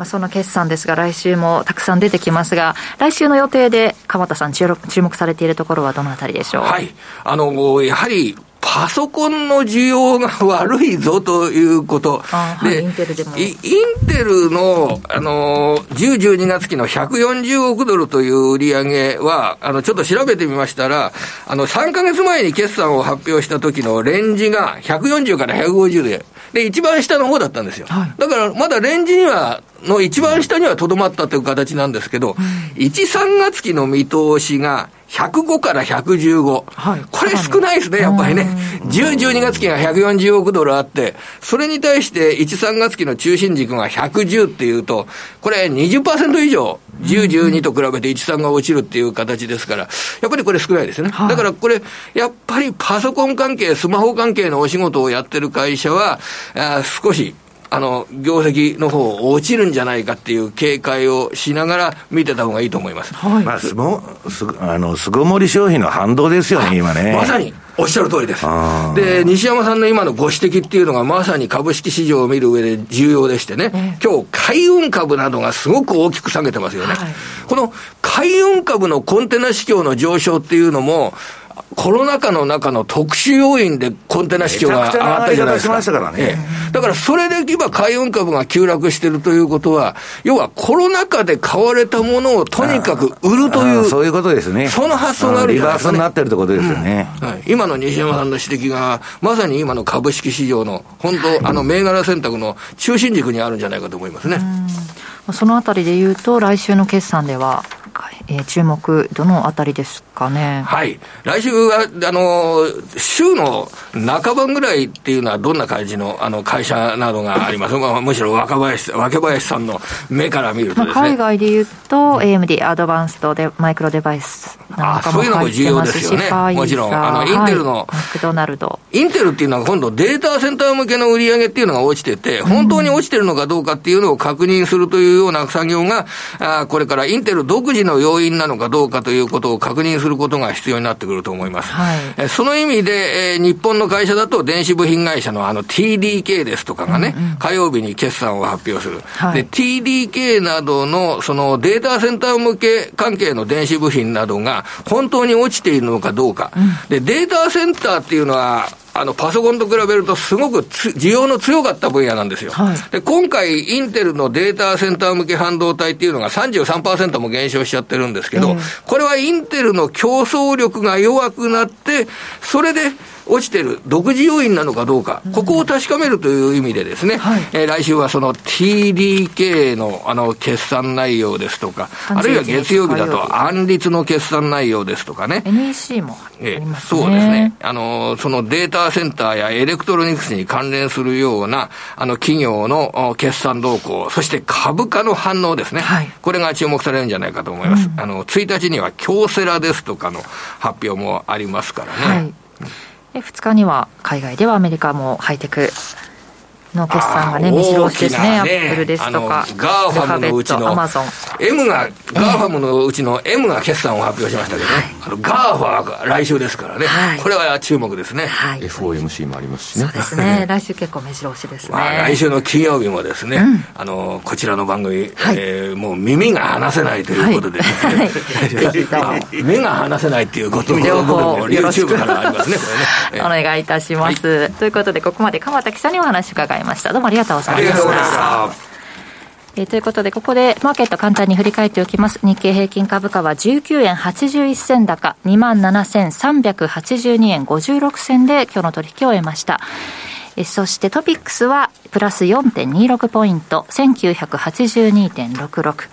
まあ、その決算ですが、来週もたくさん出てきますが、来週の予定で、鎌田さん、注目されているところはどのあたりでしょう？はい。あの、やはり、パソコンの需要が悪いぞということ。で、インテルでも。インテルの、あの、10、12月期の140億ドルという売り上げは、あの、ちょっと調べてみましたら、あの、3ヶ月前に決算を発表した時のレンジが140から150で、で、一番下の方だったんですよ。はい、だから、まだレンジには、の一番下にはとどまったという形なんですけど、うん、1、3月期の見通しが105から115。はい、これ少ないですね、やっぱりね。10、12月期が140億ドルあって、それに対して1、3月期の中心軸が110っていうと、これ20%以上、10、12と比べて1、3が落ちるっていう形ですから、やっぱりこれ少ないですね。だからこれ、やっぱりパソコン関係、スマホ関係のお仕事をやってる会社は、あ少しあの、業績の方落ちるんじゃないかっていう警戒をしながら見てた方がいいと思います。はい。まあ、すご、す、あの、巣ごもり消費の反動ですよね、今ね。まさに。おっしゃる通りです。で、西山さんの今のご指摘っていうのがまさに株式市場を見る上で重要でしてね、今日海運株などがすごく大きく下げてますよね。はい、この海運株のコンテナ市況の上昇っていうのも、コロナ禍の中の特殊要因でコンテナ市況が上がったじゃないですか。しからね、だからそれで今海運株が急落してるということは、要はコロナ禍で買われたものをとにかく売るという、そういうことですね。その発想があるじゃないですか、ね、リバースになってるってことですよね、うん、はい。今の西山さんの指摘が、まさに今の株式市場の、本当、あの銘柄選択の中心軸にあるんじゃないかと思いますね。そのあたりで言うと、来週の決算では、えー、注目、どのあたりですかね。はい。来週は、あの、週の半ばぐらいっていうのはどんな感じの、あの、会社などがあります？まあ、むしろ若林、若林さんの目から見ると、ね、海外で言うと、AMD、アドバンストでマイクロデバイスなんかも入ってますし、そういうのも重要ですよね。もちろん。あの、インテルの、はい、マクドナルド。インテルっていうのは今度データセンター向けの売り上げっていうのが落ちてて、本当に落ちてるのかどうかっていうのを確認するというような作業が、あこれからインテル独自の要因なのかどうかということを確認することが必要になってくると思います。はい、その意味で、えー、日本の会社だと電子部品会社のあの TDK ですとかがね、うんうん、火曜日に決算を発表する。はい、で、TDK などのそのデータセンター向け関係の電子部品などが本当に落ちているのかどうか。うん、で、データセンターっていうのは、あの、パソコンと比べるとすごく需要の強かった分野なんですよ。はい、で、今回、インテルのデータセンター向け半導体っていうのが33%も減少しちゃってるんですけど、これはインテルの競争力が弱くなって、それで、落ちてる独自要因なのかどうか、ここを確かめるという意味でですね、はい、えー、来週はその TDK のあの決算内容ですとか、あるいは月曜日だとアンリツの決算内容ですとかね。NEC もえー、そうですね。あの、そのデータセンターやエレクトロニクスに関連するような、あの企業の決算動向、そして株価の反応ですね。はい、これが注目されるんじゃないかと思います。うん、あの、1日には京セラですとかの発表もありますからね。はいで2日には海外ではアメリカもハイテクの決算がね、目白押しですね、アップルですとか、 GAFAM のうちの、M が、 GAFAM のうちの M が決算を発表しましたけどね、あの GAFA が来週ですからね、これは注目ですね。はい、FOMC もありますしね。そうですね、来週結構目白押しですね。来週の金曜日もですね、あの、こちらの番組、えもう耳が離せないということでですね、目が離せないっていうことも、情報 YouTube からありますね、これね。お願いいたします。ということで、ここまで鎌田記者にお話伺いいましたどうもありがとうございましたえー、ということで、ここでマーケット簡単に振り返っておきます。日経平均株価は19円81銭高、27,382円56銭で今日の取引を終えました。えそしてトピックスはプラス4.26ポイント、1982.66。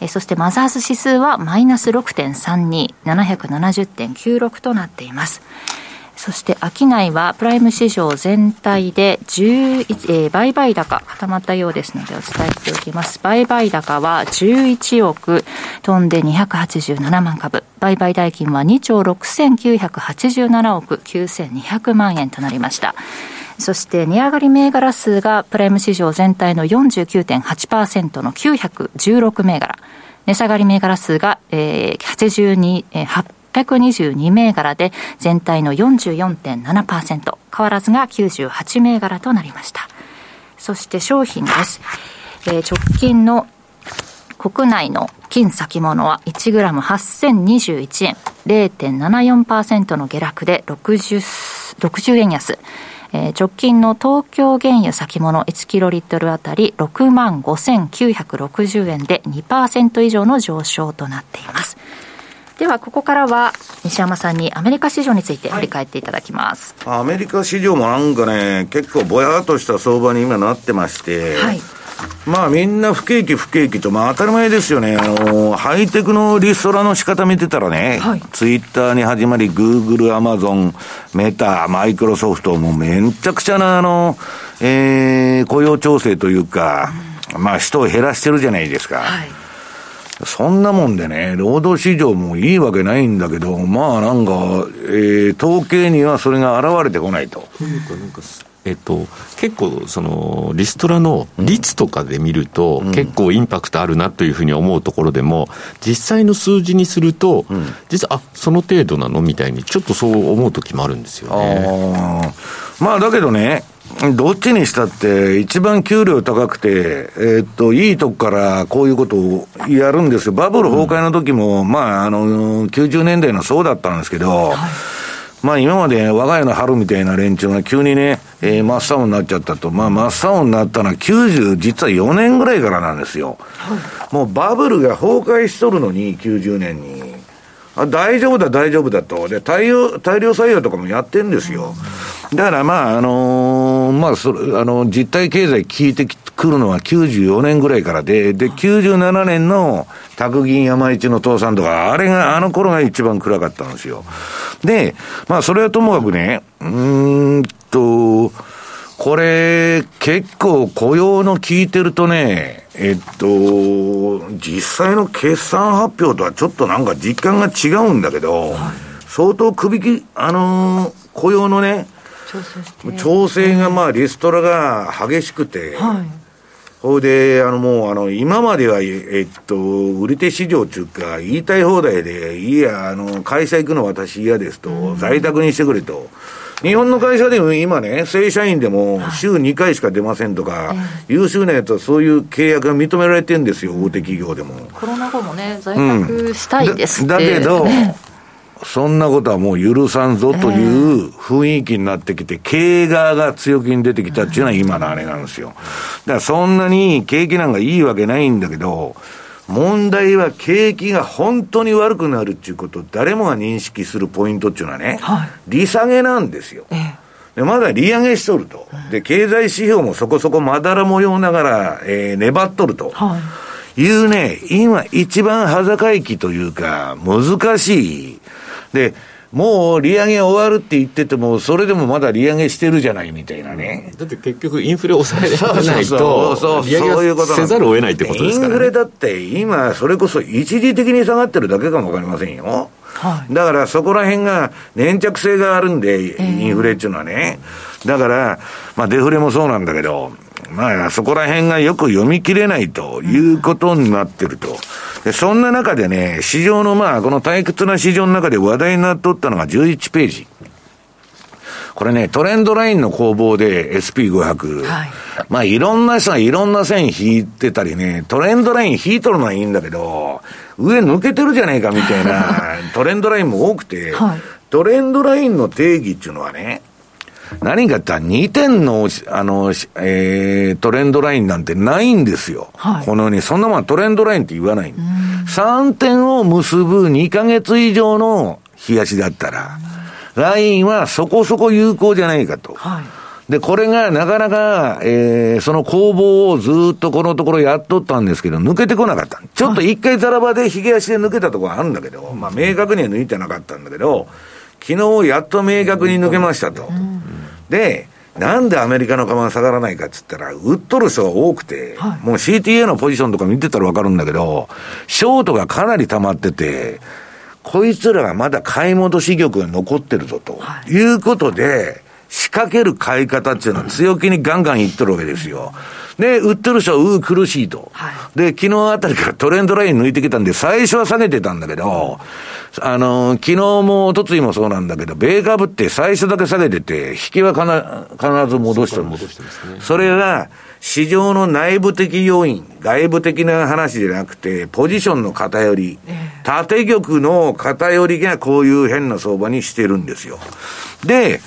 えそしてマザーズ指数はマイナス6.32、770.96となっています。そして商いはプライム市場全体で11、えー、売買高固まったようですのでお伝えしておきます。売買高は11億飛んで287万株。売買代金は2兆6987億9200万円となりました。そして値上がり銘柄数がプライム市場全体の49.8%の916銘柄。値下がり銘柄数が、えー、82、えー、622銘柄で全体の44.7%変わらずが98銘柄となりました。そして商品です、えー、直近の国内の金先物は1グラム8021円。0.74%の下落で 60, 60円安。えー、直近の東京原油先物1キロリットルあたり6万5960円で2%以上の上昇となっています。ではここからは西山さんにアメリカ市場について振り返っていただきます、はい、アメリカ市場もなんかね結構ぼやっとした相場に今なってまして、はい、まあみんな不景気不景気と、まあ当たり前ですよね。あの、ハイテクのリストラの仕方見てたらね、はい、ツイッターに始まり、グーグル、アマゾン、メタ、マイクロソフトもめんちゃくちゃな、あの、えー、雇用調整というか、うん、まあ人を減らしてるじゃないですか。はいそんなもんでね、労働市場もいいわけないんだけど、まあなんか、えー、統計にはそれが現れてこないと。というか、なんかえっと、結構そのリストラの率とかで見ると、うん、結構インパクトあるなというふうに思うところでも実際の数字にすると、うん、実はあその程度なのみたいにちょっとそう思う時もあるんですよね。あまあだけどねどっちにしたって、一番給料高くて、えー、っと、いいとこからこういうことをやるんですよ。バブル崩壊の時も、うん、まあ、あの、90年代のそうだったんですけど、はいまあ今まで我が家の春みたいな連中が急にね、えー、真っ青になっちゃったと。まあ真っ青になったのは90、実は4年ぐらいからなんですよ。はい、もうバブルが崩壊しとるのに、90年に。あ大丈夫だ、大丈夫だと。で、大量、大量採用とかもやってんですよ。だからまあ、あのー、まあ、それ、あの、実体経済聞いてくるのは94年ぐらいからで、で、97年の宅銀山一の倒産とか、あれが、あの頃が一番暗かったんですよ。で、まあ、それはともかくね、うんと、これ、結構雇用の聞いてるとね、えっと、実際の決算発表とはちょっとなんか実感が違うんだけど、はい、相当首き、あのー、雇用のね、調整がまあリストラが激しくて、はい。ほいで、あのもう、あの、今までは、えっと、売り手市場っていうか、言いたい放題で、いや、あの、会社行くの私嫌ですと、在宅にしてくれと。日本の会社でも今ね、正社員でも週2回しか出ませんとか、優秀なやつはそういう契約が認められてるんですよ、大手企業でも。コロナ後もね、在宅したいですって、うん、だけど、そんなことはもう許さんぞという雰囲気になってきて、経営側が強気に出てきたっていうのは今のあれなんですよ。だからそんなに景気なんかいいわけないんだけど、問題は景気が本当に悪くなるっていうことを誰もが認識するポイントっていうのはね、はい、利下げなんですよ。でまだ利上げしとると。で、経済指標もそこそこまだら模様ながら、えー、粘っとると。はいいうね、今一番裸い期というか、難しいで、もう利上げ終わるって言ってても、それでもまだ利上げしてるじゃないみたいなね。だって結局、インフレ抑えられないと、そう利上げせざるを得ないってことですから、ね、インフレだって、今、それこそ一時的に下がってるだけかもわかりませんよ。はい、だからそこら辺が粘着性があるんで、インフレっていうのはね。だから、まあデフレもそうなんだけど、まあそこら辺がよく読み切れないということになってると。で、そんな中でね、市場のまあ、この退屈な市場の中で話題になっとったのが11ページ。これね、トレンドラインの攻防で SP500。はい。まあ、いろんな人がいろんな線引いてたりね、トレンドライン引いとるのはいいんだけど、上抜けてるじゃねえかみたいな トレンドラインも多くて、はい、トレンドラインの定義っていうのはね、何かって2点の、あの、えー、トレンドラインなんてないんですよ。はい、このように、そんなもんトレンドラインって言わない。3点を結ぶ2ヶ月以上の冷やしだったら、ラインはそこそこ有効じゃないかと。はいで、これがなかなか、えー、その攻防をずっとこのところやっとったんですけど、抜けてこなかった。ちょっと一回ザラバで髭足で抜けたところあるんだけど、まあ明確には抜いてなかったんだけど、昨日やっと明確に抜けましたと。で、なんでアメリカの株が下がらないかっつったら、売っとる人が多くて、はい、もう CTA のポジションとか見てたらわかるんだけど、ショートがかなり溜まってて、こいつらがまだ買い戻し玉が残ってるぞと、はい、いうことで、仕掛ける買い方っていうのは強気にガンガンいっとるわけですよ。で、売ってる人はうー苦しいと。はい、で、昨日あたりからトレンドライン抜いてきたんで、最初は下げてたんだけど、あの、昨日も一昨日もそうなんだけど、米株って最初だけ下げてて、引きは必ず戻してるんです。そすね、それが、市場の内部的要因、外部的な話じゃなくて、ポジションの偏り、縦玉の偏りがこういう変な相場にしてるんですよ。で、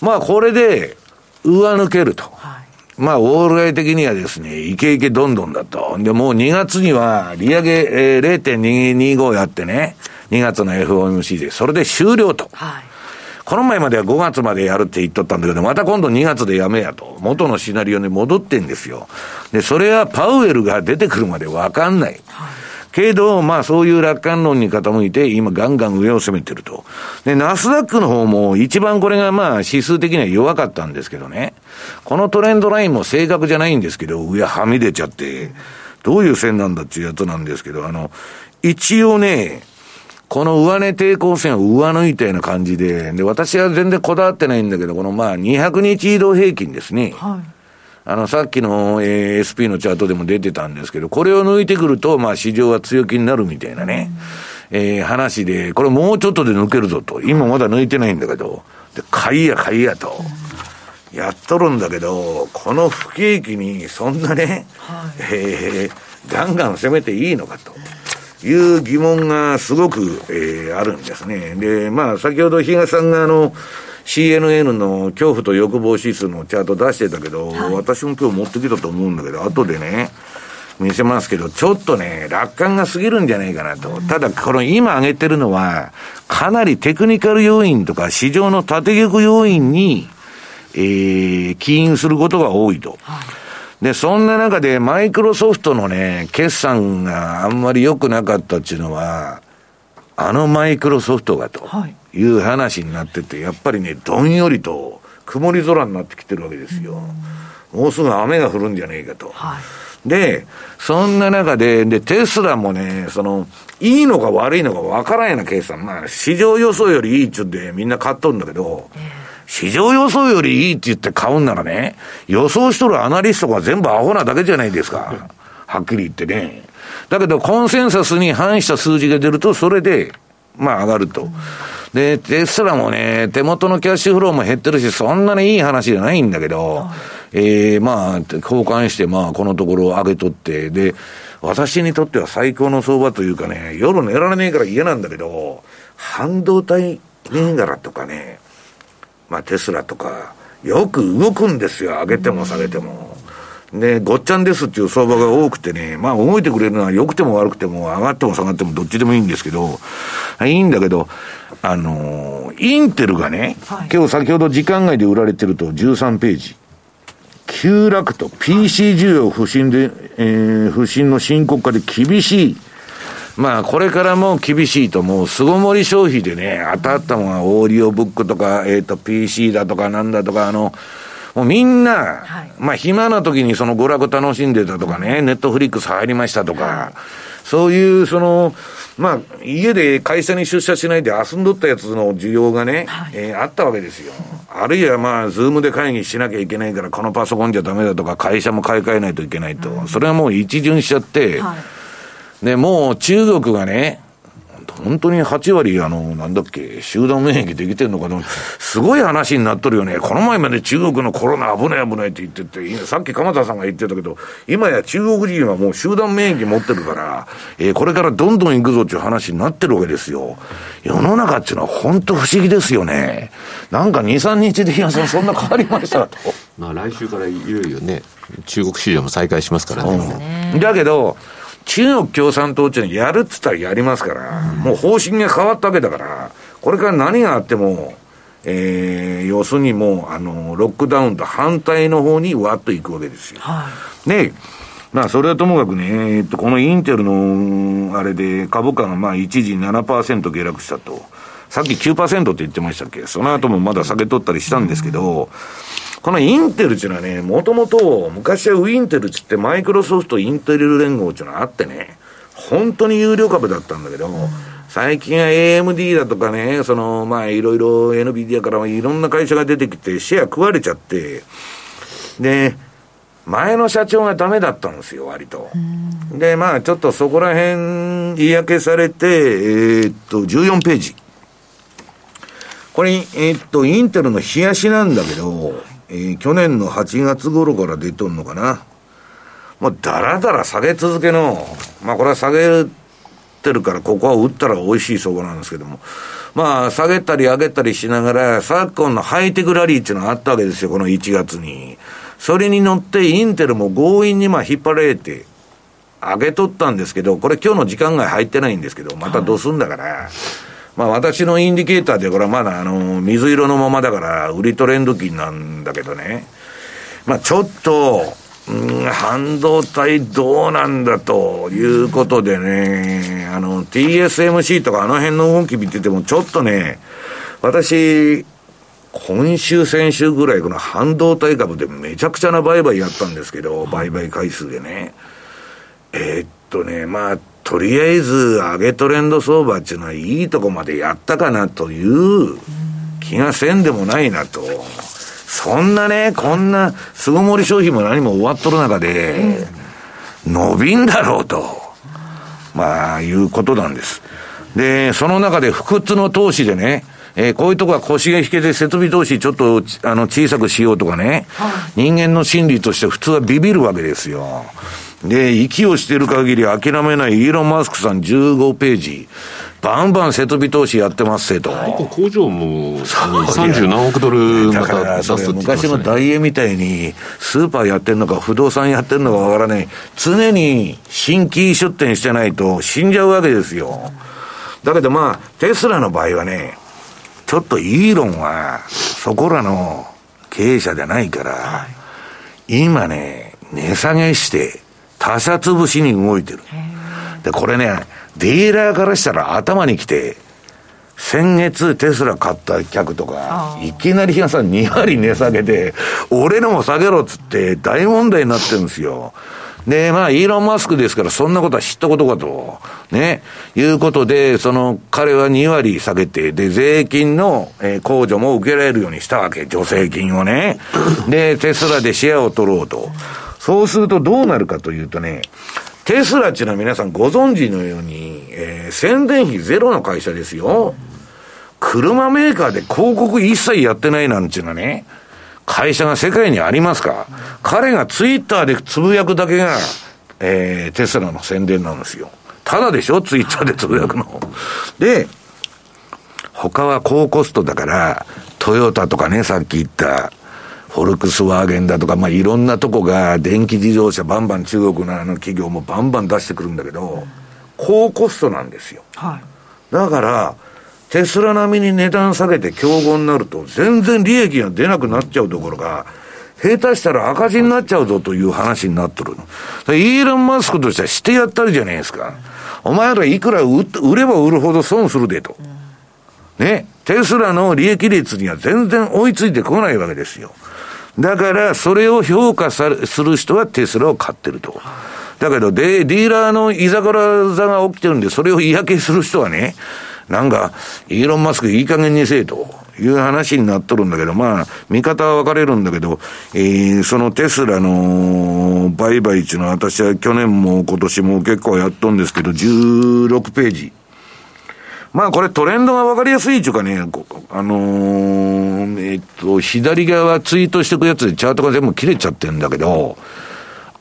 まあこれで上抜けると。はいまあ、ウォール街的にはですね、イケイケどんどんだと。で、もう2月には利上げ、えー、0.225やってね、2月の FOMC で、それで終了と。はい。この前までは5月までやるって言っとったんだけど、また今度2月でやめやと。元のシナリオに戻ってんですよ。で、それはパウエルが出てくるまでわかんない。はいけど、まあそういう楽観論に傾いて、今ガンガン上を攻めてると。で、ナスダックの方も一番これがまあ指数的には弱かったんですけどね。このトレンドラインも正確じゃないんですけど、上はみ出ちゃって、どういう線なんだっていうやつなんですけど、あの、一応ね、この上値抵抗線を上抜いたような感じで、で、私は全然こだわってないんだけど、このまあ200日移動平均ですね。はい。あの、さっきの、えー、SP のチャートでも出てたんですけど、これを抜いてくると、まあ市場は強気になるみたいなね、うん、えー、話で、これもうちょっとで抜けるぞと。今まだ抜いてないんだけど、で、買いや買いやと。やっとるんだけど、この不景気にそんなね、はい、えー、ガンガン攻めていいのかと。いう疑問がすごく、えー、あるんですね。で、まあ、先ほど比嘉さんがあの、CNN の恐怖と欲望指数のチャート出してたけど、はい、私も今日持ってきたと思うんだけど、後でね、見せますけど、ちょっとね、楽観が過ぎるんじゃないかなと。ただ、この今挙げてるのは、かなりテクニカル要因とか市場の縦玉要因に、えー、起因することが多いと。はいで、そんな中でマイクロソフトのね、決算があんまり良くなかったっていうのは、あのマイクロソフトがという話になってて、やっぱりね、どんよりと曇り空になってきてるわけですよ。もうすぐ雨が降るんじゃねえかと。はい、で、そんな中で、で、テスラもね、その、いいのか悪いのか分からんような計算。まあ、市場予想よりいいっちゅってみんな買っとるんだけど、市場予想よりいいって言って買うんならね、予想しとるアナリストが全部アホなだけじゃないですか。はっきり言ってね。だけど、コンセンサスに反した数字が出ると、それで、まあ上がると。で、テスラもね、手元のキャッシュフローも減ってるし、そんなにいい話じゃないんだけど、ええー、まあ、交換して、まあ、このところを上げとって、で、私にとっては最高の相場というかね、夜寝られねえから嫌なんだけど、半導体銘柄とかね、まあテスラとか、よく動くんですよ、上げても下げても。で、ごっちゃんですっていう相場が多くてね、まあ動いてくれるのは良くても悪くても上がっても下がってもどっちでもいいんですけど、いいんだけど、あのー、インテルがね、はい、今日先ほど時間外で売られてると13ページ。急落と PC 需要不振で、えー、不振の深刻化で厳しい。まあ、これからも厳しいと、もう、巣ごもり消費でね、当たったものは、オーディオブックとか、えっ、ー、と、PC だとか、なんだとか、あの、もうみんな、はい、まあ暇な時にその娯楽楽しんでたとかね、ネットフリックス入りましたとか、はい、そういうその、まあ家で会社に出社しないで遊んどったやつの需要がね、はい、えー、あったわけですよ。あるいはまあ、ズームで会議しなきゃいけないから、このパソコンじゃダメだとか、会社も買い替えないといけないと。それはもう一巡しちゃって、で、もう中国がね、本当に8割、あの、なんだっけ、集団免疫できてるのかな、すごい話になっとるよね。この前まで中国のコロナ危ない危ないって言ってて、さっき鎌田さんが言ってたけど、今や中国人はもう集団免疫持ってるから、えー、これからどんどん行くぞっていう話になってるわけですよ。世の中っていうのは本当不思議ですよね。なんか2、3日で、いや、そんな変わりましたと。まあ来週からいよいよね、中国市場も再開しますからね。だけど、中国共産党っていうのはやるっつったらやりますから、うん、もう方針が変わったわけだから、これから何があっても、えー、要するにもう、あの、ロックダウンと反対の方にわっと行くわけですよ。はい、で、まあ、それはともかくね、えっと、このインテルの、あれで、株価がまあ、一時7%下落したと。さっき9%って言ってましたっけ？その後もまだ下げ取ったりしたんですけど、うんこのインテルっていうのはね、もともと昔はウィンテルっつってマイクロソフトインテル連合っていうのがあってね、本当に有料株だったんだけど、最近は AMD だとかね、その、まあいろいろ NVIDIA からいろんな会社が出てきてシェア食われちゃって、で、前の社長がダメだったんですよ、割と。で、まあちょっとそこら辺嫌気されて、えー、っと、14ページ。これ、えー、っと、インテルの冷やしなんだけど、えー、去年の8月頃から出とんのかな。もうだらだら下げ続けの、まあこれは下げてるからここは売ったら美味しい相場なんですけども。まあ下げたり上げたりしながら、昨今のハイテクラリーっていうのがあったわけですよ、この1月に。それに乗ってインテルも強引にまあ引っ張られて、上げとったんですけど、これ今日の時間外入ってないんですけど、またどうすんだから、まあ私のインディケーターでこれはまだあの、水色のままだから売りトレンド金なんだけどね。まあちょっと、うん、半導体どうなんだということでね、あの、TSMC とかあの辺の動き見ててもちょっとね、私、今週、先週ぐらい、この半導体株でめちゃくちゃな売買やったんですけど、売買回数でね。え、っとね、まあ、とりあえず、上げトレンド相場っていうのはいいとこまでやったかなという気がせんでもないなと。そんなね、こんな巣ごもり消費も何も終わっとる中で、伸びんだろうと。まあ、いうことなんです。で、その中で不屈の投資でね、えー、こういうとこは腰が引けて設備投資ちょっと、あの、小さくしようとかね、人間の心理として普通はビビるわけですよ。で、息をしてる限り諦めないイーロン・マスクさん15ページ。バンバン設備投資やってますせと。工場も30何億ドルだからそれ昔のダイエーみたいにスーパーやってんのか不動産やってんのかわからない。常に新規出店してないと死んじゃうわけですよ。だけどまあ、テスラの場合はね、ちょっとイーロンは、そこらの経営者じゃないから、はい、今ね、値下げして、他社潰しに動いてる。で、これね、ディーラーからしたら頭に来て、先月テスラ買った客とか、いきなり日さん2割値下げて、俺のも下げろっつって大問題になってるんですよ。で、まあ、イーロン・マスクですから、そんなことは知ったことかと、ね、いうことで、その、彼は2割下げて、で、税金の、えー、控除も受けられるようにしたわけ、助成金をね。で、テスラでシェアを取ろうと。そうするとどうなるかというとね、テスラっていうのは皆さんご存知のように、えー、宣伝費ゼロの会社ですよ。車メーカーで広告一切やってないなんていうのはね、会社が世界にありますか彼がツイッターでつぶやくだけが、えー、テスラの宣伝なんですよ。ただでしょツイッターでつぶやくの。で、他は高コストだから、トヨタとかね、さっき言った、フォルクスワーゲンだとか、まあ、いろんなとこが電気自動車バンバン中国のあの企業もバンバン出してくるんだけど、高コストなんですよ。はい、だから、テスラ並みに値段下げて競合になると、全然利益が出なくなっちゃうところが、下手したら赤字になっちゃうぞという話になっとるの。イーロン・マスクとしてはしてやったりじゃないですか。お前らいくら売れば売るほど損するでと。ね。テスラの利益率には全然追いついてこないわけですよ。だから、それを評価さする人はテスラを買ってると。だけど、で、ディーラーの居酒屋座が起きてるんで、それを嫌気する人はね、なんか、イーロン・マスクいい加減にせえと。いう話になっとるんだけど、まあ、見方は分かれるんだけど、えー、そのテスラの売買っていうのは私は去年も今年も結構やっとんですけど、16ページ。まあこれトレンドが分かりやすいっていうかね、あのー、えっと、左側ツイートしていくやつでチャートが全部切れちゃってるんだけど、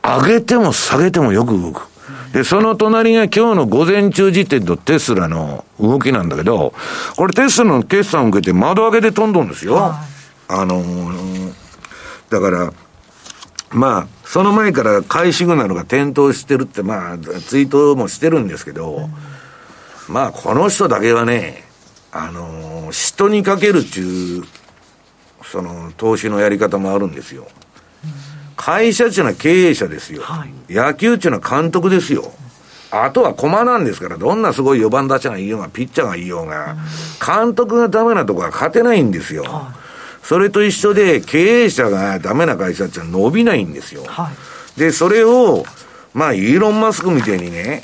上げても下げてもよく動く。で、その隣が今日の午前中時点のテスラの動きなんだけど、これテスラの決算を受けて窓開けで飛んどんですよ。はい、あのー、だから、まあ、その前から買いシグナルが点灯してるって、まあ、ツイートもしてるんですけど、うん、まあ、この人だけはね、あのー、人にかけるっていう、その、投資のやり方もあるんですよ。会社っていうのは経営者ですよ。はい、野球っていうのは監督ですよ。あとは駒なんですから、どんなすごい4番打者がいようが、ピッチャーがいようが、監督がダメなとこは勝てないんですよ。はい、それと一緒で、経営者がダメな会社ってのは伸びないんですよ。はい、で、それを、まあ、イーロン・マスクみたいにね、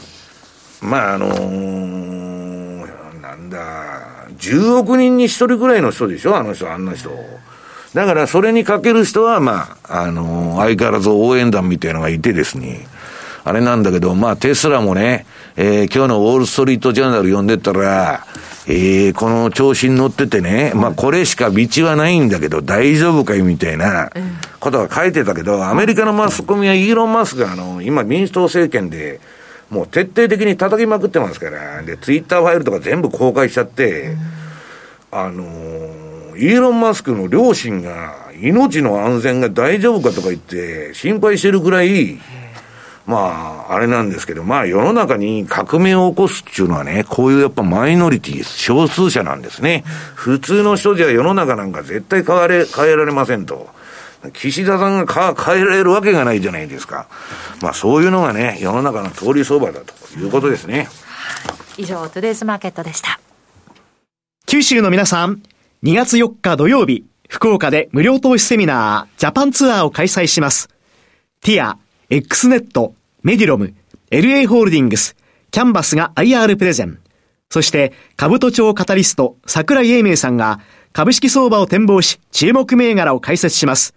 まあ、あのー、なんだ、10億人に1人ぐらいの人でしょあの人、あんな人。だからそれにかける人は、まあ、あのー、相変わらず応援団みたいなのがいてですね、あれなんだけど、まあテスラもね、えー、今日のウォール・ストリート・ジャーナル読んでたら、えー、この調子に乗っててね、まあこれしか道はないんだけど大丈夫かいみたいなことが書いてたけど、アメリカのマスコミはイーロン・マスクがあの、今民主党政権で、もう徹底的に叩きまくってますから、で、ツイッターファイルとか全部公開しちゃって、あのーイーロン・マスクの両親が命の安全が大丈夫かとか言って心配してるぐらい、まあ、あれなんですけど、まあ世の中に革命を起こすっていうのはね、こういうやっぱマイノリティ、少数者なんですね。普通の人じゃ世の中なんか絶対変われ、変えられませんと。岸田さんが変えられるわけがないじゃないですか。まあそういうのがね、世の中の通り相場だということですね。以上、トゥデイズマーケットでした。九州の皆さん、2月4日土曜日、福岡で無料投資セミナー、ジャパンツアーを開催します。ティア、X ネット、メディロム、LA ホールディングス、キャンバスが IR プレゼン。そして、株都庁カタリスト、桜井英明さんが、株式相場を展望し、注目銘柄を解説します。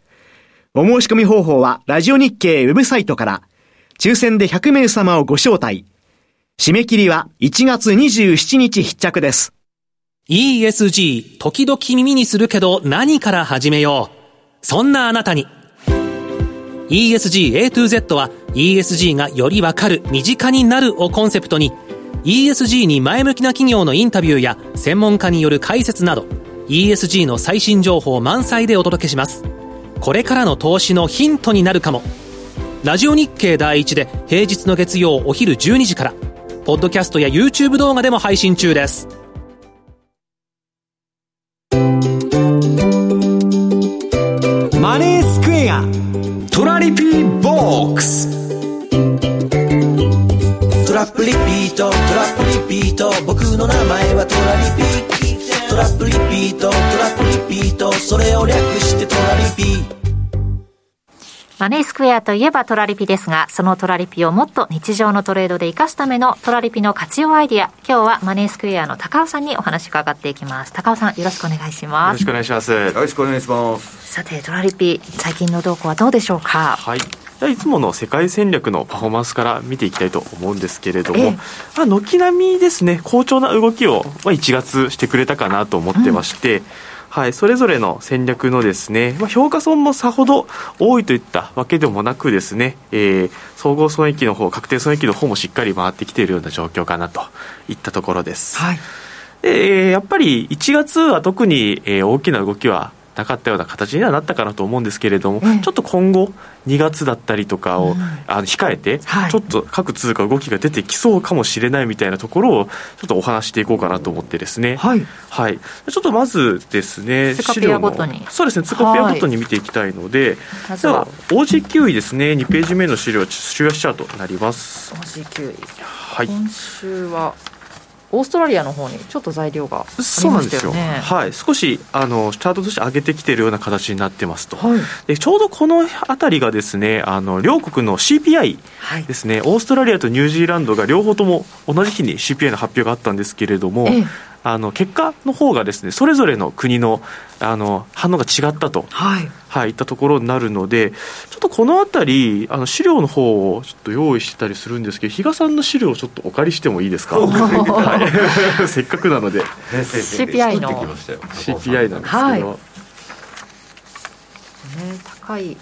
お申し込み方法は、ラジオ日経ウェブサイトから、抽選で100名様をご招待。締め切りは1月27日必着です。ESG、時々耳にするけど何から始めよう。そんなあなたに。ESG A to Z は ESG がよりわかる、身近になるをコンセプトに ESG に前向きな企業のインタビューや専門家による解説など ESG の最新情報満載でお届けします。これからの投資のヒントになるかも。ラジオ日経第一で平日の月曜お昼12時から、ポッドキャストや YouTube 動画でも配信中です。マネースクエアトラリピーボックストラップリピートトラップリピート僕の名前はトラリピトラップリピートトラップリピートそれを略してトラリピマネースクエアといえばトラリピですが、そのトラリピをもっと日常のトレードで活かすためのトラリピの活用アイディア、今日はマネースクエアの高尾さんにお話伺っていきます。高尾さん、よろしくお願いします。よろしくお願いします。よろしくお願いします。さて、トラリピ、最近の動向はどうでしょうか？はい。いつもの世界戦略のパフォーマンスから見ていきたいと思うんですけれども、まあ、軒並みですね、好調な動きを、まあ、1月してくれたかなと思ってまして、うんはい、それぞれの戦略のですね、まあ、評価損もさほど多いといったわけでもなくですね、えー、総合損益の方、確定損益の方もしっかり回ってきているような状況かなといったところです。はい。で、やっぱり1月は特に、えー、大きな動きはなかったような形にはなったかなと思うんですけれども、うん、ちょっと今後、2月だったりとかを、うん、あの控えて、はい、ちょっと各通貨動きが出てきそうかもしれないみたいなところを、ちょっとお話していこうかなと思ってですね。はい。はい。ちょっとまずですね、資料の。そうですね、ツカペアごとに見ていきたいので、まずは、OG9 位ですね、2ページ目の資料、週足チャートになります。OG9 位。はい。今週は、オーストラリアの方にちょっと材料がありましたよね。そうなんですよ。はい、少しあのチャートとして上げてきているような形になってますと。はい、でちょうどこの辺りがですね、あの両国の CPI ですね、はい、オーストラリアとニュージーランドが両方とも同じ日に CPI の発表があったんですけれども、ええ、あの結果の方がですねそれぞれの国のあの反応が違ったと、はいはい、いったところになるのでちょっとこの辺りあの資料の方をちょっと用意してたりするんですけど比嘉さんの資料をちょっとお借りしてもいいですか、はい、せっかくなので。CPI の。CPI なんですけど、はい、ね、高い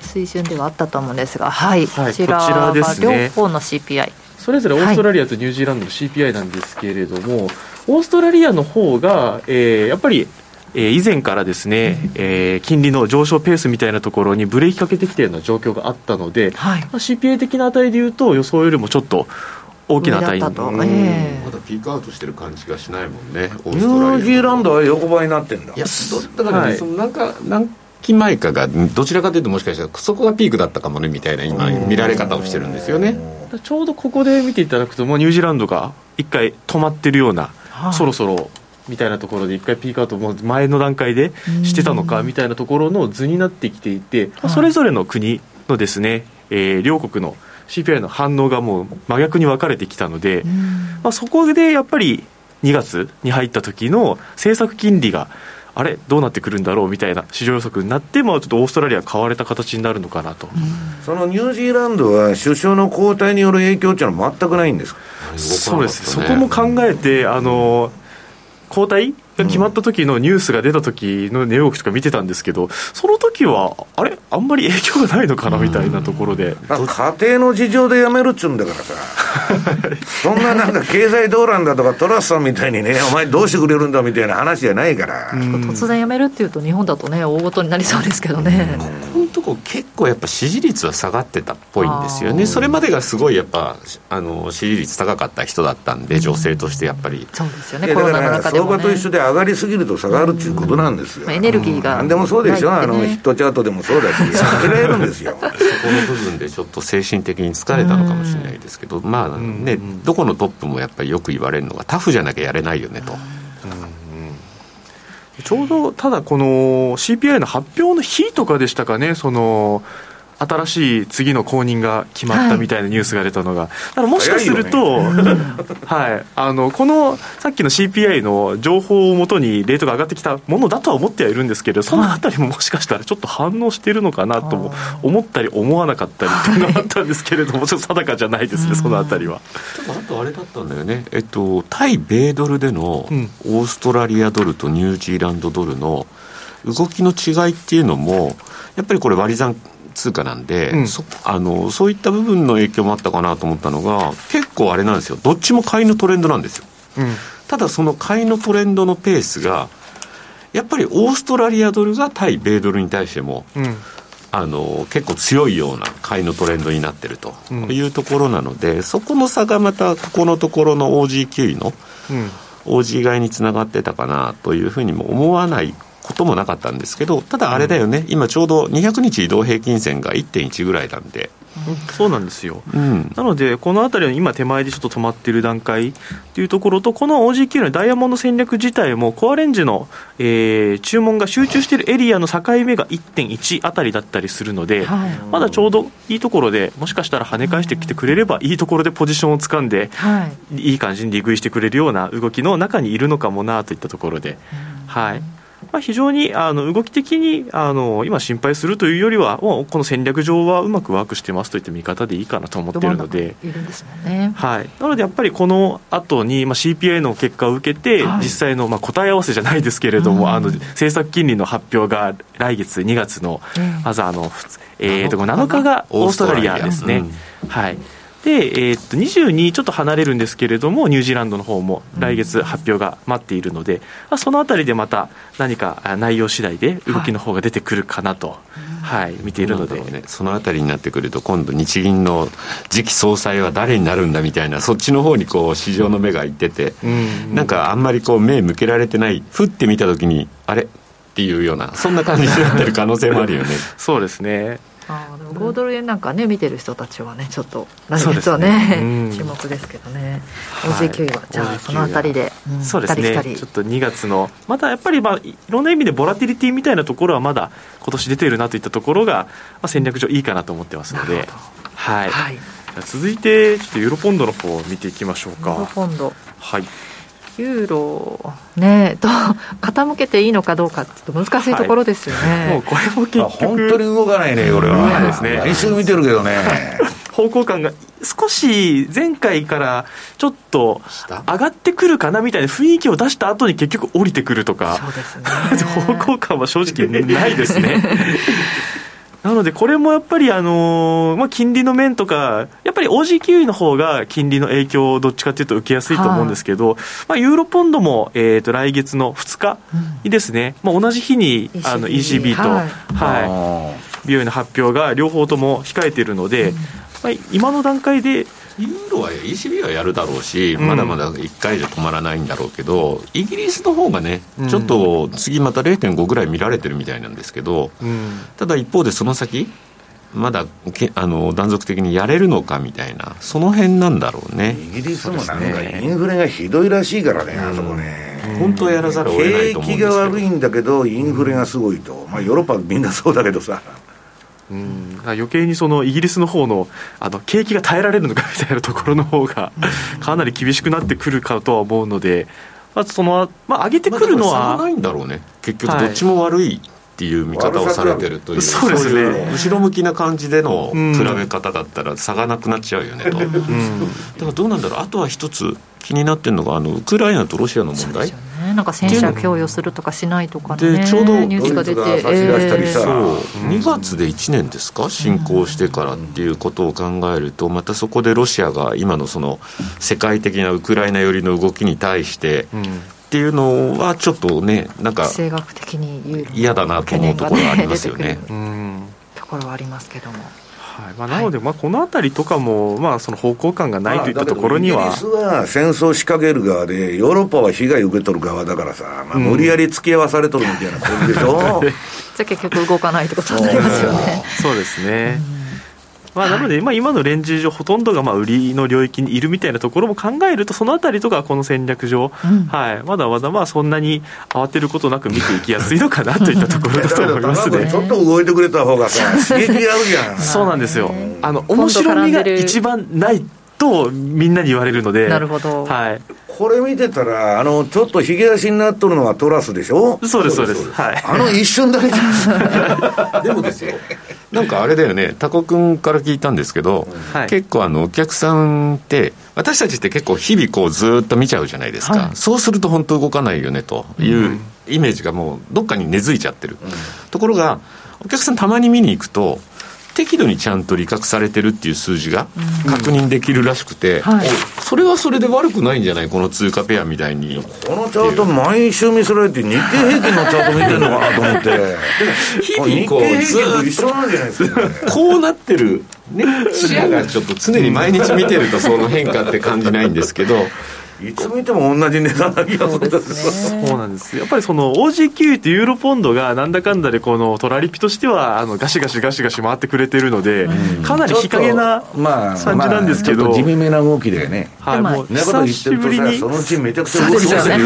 水準ではあったと思うんですが、はい、はい、こちらが両方の CPI。それぞれオーストラリアとニュージーランドの CPI なんですけれども、はい、オーストラリアの方が、えー、やっぱりえー、以前からですね、えー、金利の上昇ペースみたいなところにブレーキかけてきているような状況があったので、はい、まあ、CPI 的な値でいうと予想よりもちょっと大きな値に、えー、まだピークアウトしてる感じがしないもんねニュージーランドは横ばいになってんだ。いやだからね、はい、そのなんかなん期前かがどちらかというともしかしたらそこがピークだったかもねみたいな今見られ方をしてるんですよね。ちょうどここで見ていただくともうニュージーランドが一回止まってるような、はい、そろそろみたいなところで一回ピークアウトも前の段階でしてたのかみたいなところの図になってきていて、はい、それぞれの国のですね、えー、両国の CPI の反応がもう真逆に分かれてきたので、まあ、そこでやっぱり2月に入った時の政策金利があれ？どうなってくるんだろう？みたいな市場予測になって、まあ、ちょっとオーストラリア買われた形になるのかなと、そのニュージーランドは首相の交代による影響っていうのは全くないんですか？そうです、そこも考えてあの交代が決まった時のニュースが出た時の値動きとか見てたんですけど、その時は、あれ、あんまり影響がないのかな？みたいなところで。家庭の事情で辞めるっちゅうんだからさ、そんななんか経済動乱だとか、トラスさんみたいにね、お前どうしてくれるんだみたいな話じゃないから。突然辞めるっていうと、日本だとね、大ごとになりそうですけどね。本とこ結構やっぱ支持率は下がってたっぽいんですよね。それまでがすごいやっぱあの支持率高かった人だったんで、うん、女性としてやっぱり。そうですよね。コロナの中でも、ね、相場と一緒で上がりすぎると下がるっていうことなんですよ、うん、エネルギーが、何でもそうでしょ、ね、あのヒットチャートでもそうだし。避けられるんですよそこの部分でちょっと精神的に疲れたのかもしれないですけど、まあね、どこのトップもやっぱりよく言われるのがタフじゃなきゃやれないよねと。ちょうどただこの CPI の発表の日とかでしたかね、その新しい次の後任が決まったみたいなニュースが出たのが、はい、だからもしかすると、ね、はい、あのこのさっきの CPI の情報をもとにレートが上がってきたものだとは思ってはいるんですけど、そのあたりももしかしたらちょっと反応しているのかなとも思ったり思わなかったりっていうのがあったんですけれども、ちょっと定かじゃないですね、そのあたりは。ちょっとあとあれだったんだよね、えっと、対米ドルでのオーストラリアドルとニュージーランドドルの動きの違いっていうのも、やっぱりこれ割り算通貨なんで、うん、そあのそういった部分の影響もあったかなと思ったのが結構あれなんですよ。どっちも買いのトレンドなんですよ、うん、ただその買いのトレンドのペースがやっぱりオーストラリアドルが対米ドルに対しても、うん、あの結構強いような買いのトレンドになってるというところなので、そこの差がまたここのところの OG9 位の、OG 買いにつながってたかなというふうにも思わないこともなかったんですけど、ただあれだよね、うん、今ちょうど200日移動平均線が1.1ぐらいなんで。うん、そうなんですよ、うん、なので、このあたりは今、手前でちょっと止まっている段階というところと、この OG9 のダイヤモンド戦略自体も、コアレンジの、えー、注文が集中しているエリアの境目が1.1あたりだったりするので、はい、まだちょうどいいところで、もしかしたら跳ね返してきてくれれば、いいところでポジションを掴んで、はい、いい感じに利食いしてくれるような動きの中にいるのかもなといったところで。はいまあ、非常にあの動き的にあの今、心配するというよりは、もうこの戦略上はうまくワークしてますといった見方でいいかなと思っているので、はい、なのでやっぱりこの後に、まあ、CPI の結果を受けて、はい、実際の、まあ、答え合わせじゃないですけれども、うん、あの政策金利の発表が来月2月の、まずあの、えー、と7日がオーストラリアですね。うん、はいで、えー、っと22ちょっと離れるんですけれどもニュージーランドの方も来月発表が待っているので、うん、そのあたりでまた何か内容次第で動きの方が出てくるかなと、はい、はい、見ているので、ね、そのあたりになってくると今度日銀の次期総裁は誰になるんだみたいなそっちの方にこう市場の目がいってて、うん、なんかあんまりこう目向けられてないふって見た時にあれ？っていうようなそんな感じになってる可能性もあるよね。そうですねあでも5ドル円なんかね見てる人たちはねちょっと来月はね、ね、注目ですけどね。OG9 位は、じゃあそのあたりで、うん、そうですね。ちょっと2月のまたやっぱりまあいろんな意味でボラティリティみたいなところはまだ今年出てるなといったところが、まあ、戦略上いいかなと思ってますので。はい、はい、続いてちょっとユーロポンドの方を見ていきましょうか。ユーロポンド。はいユーロねと傾けていいのかどうかちょっと難しいところですよね、はい、もうこれも結局。本当に動かないね これは、ですね。来週見てるけどね。方向感が少し前回からちょっと上がってくるかなみたいな雰囲気を出した後に結局降りてくるとか、そうですね、方向感は正直ないですね。なので、これもやっぱり、あのー、まあ、金利の面とか、やっぱり OG キウイの方が金利の影響をどっちかというと受けやすいと思うんですけど、はい、まあ、ユーロポンドも、えー、と来月の2日にですね、うん、まあ、同じ日にあの ECB と、はい。はい、美容院の発表が両方とも控えているので、うん、まあ、今の段階で、ユーロは ECB はやるだろうし、まだまだ1回じゃ止まらないんだろうけど、イギリスの方がね、ちょっと次また0.5ぐらい見られてるみたいなんですけど、ただ一方でその先、まだけあの断続的にやれるのかみたいな、その辺なんだろうね。イギリスもなんかインフレがひどいらしいからね、あそこね。本当はやらざるを得ないと思うんです景気が悪いんだけど、インフレがすごいと、まあ、ヨーロッパみんなそうだけどさ。うん、余計にそのイギリスの方のあの景気が耐えられるのかみたいなところの方がかなり厳しくなってくるかとは思うので、まあそのまあ、上げてくるのは、ないんだろうね。結局どっちも悪い、っていう見方をされてるという、そうですね、後ろ向きな感じでの比べ方だったら差がなくなっちゃうよねと、うん、だからどうなんだろう。あとは一つ気になってるのがあのウクライナとロシアの問題、ね、なんか戦車供与するとかしないとかねでちょうどニュースが出て、えー、そう2月で1年ですか侵攻してからっていうことを考えるとまたそこでロシアが今のその世界的なウクライナ寄りの動きに対してっていうのはちょっとねなんか地政学的に嫌だなと思うところがありますよね。ところはありますけども。はいまあ、なので、まあ、この辺りとかも、まあ、その方向感がないといったところには、イギリスは戦争仕掛ける側で、ヨーロッパは被害受け取る側だからさ、まあ、無理やり付き合わされとるみたいな感じでしょ、じゃあ結局動かないってことになりますよね。そうですね。まあ、なので、まあ、今のレンジ上ほとんどがまあ売りの領域にいるみたいなところも考えるとそのあたりとかこの戦略上、はい、まだまだまあそんなに慌てることなく見ていきやすいのかなといったところだと思いますね。ちょっと動いてくれた方がさ刺激あるやんそうなんですよ。あの面白みが一番ないとみんなに言われるのでなるほど、はい、これ見てたら、あの、ちょっとひげ足になっとるのはトラスでしょ？そうです、そうです。はい。あの一瞬だけじゃ でもですよ。なんかあれだよね、タコ君から聞いたんですけど、はい、結構あの、お客さんって、私たちって結構日々こうずっと見ちゃうじゃないですか。はい、そうすると本当動かないよねというイメージがもうどっかに根付いちゃってる。うん、ところが、お客さんたまに見に行くと、適度にちゃんと利確されてるっていう数字が確認できるらしくて、うんはい、それはそれで悪くないんじゃない？この通貨ペアみたいに。このチャート毎週見せられて日経平均のチャート見てるのかなと思って。日々こうずっと一緒なんじゃないですか、ね、こうなってる。ね視野がちょっと常に毎日見てるとその変化って感じないんですけどいつ見ても同じ値段な気がする。んですそうなんですやっぱりその OG9 とユーロポンドがなんだかんだでこのトラリピとしてはあのガシガシガシガシ回ってくれてるので、うん、かなり日陰な感じなんですけど、まあまあ、地味めな動きでね。はい。もう久しぶりに。そのうちめちゃくちゃ動きますよね。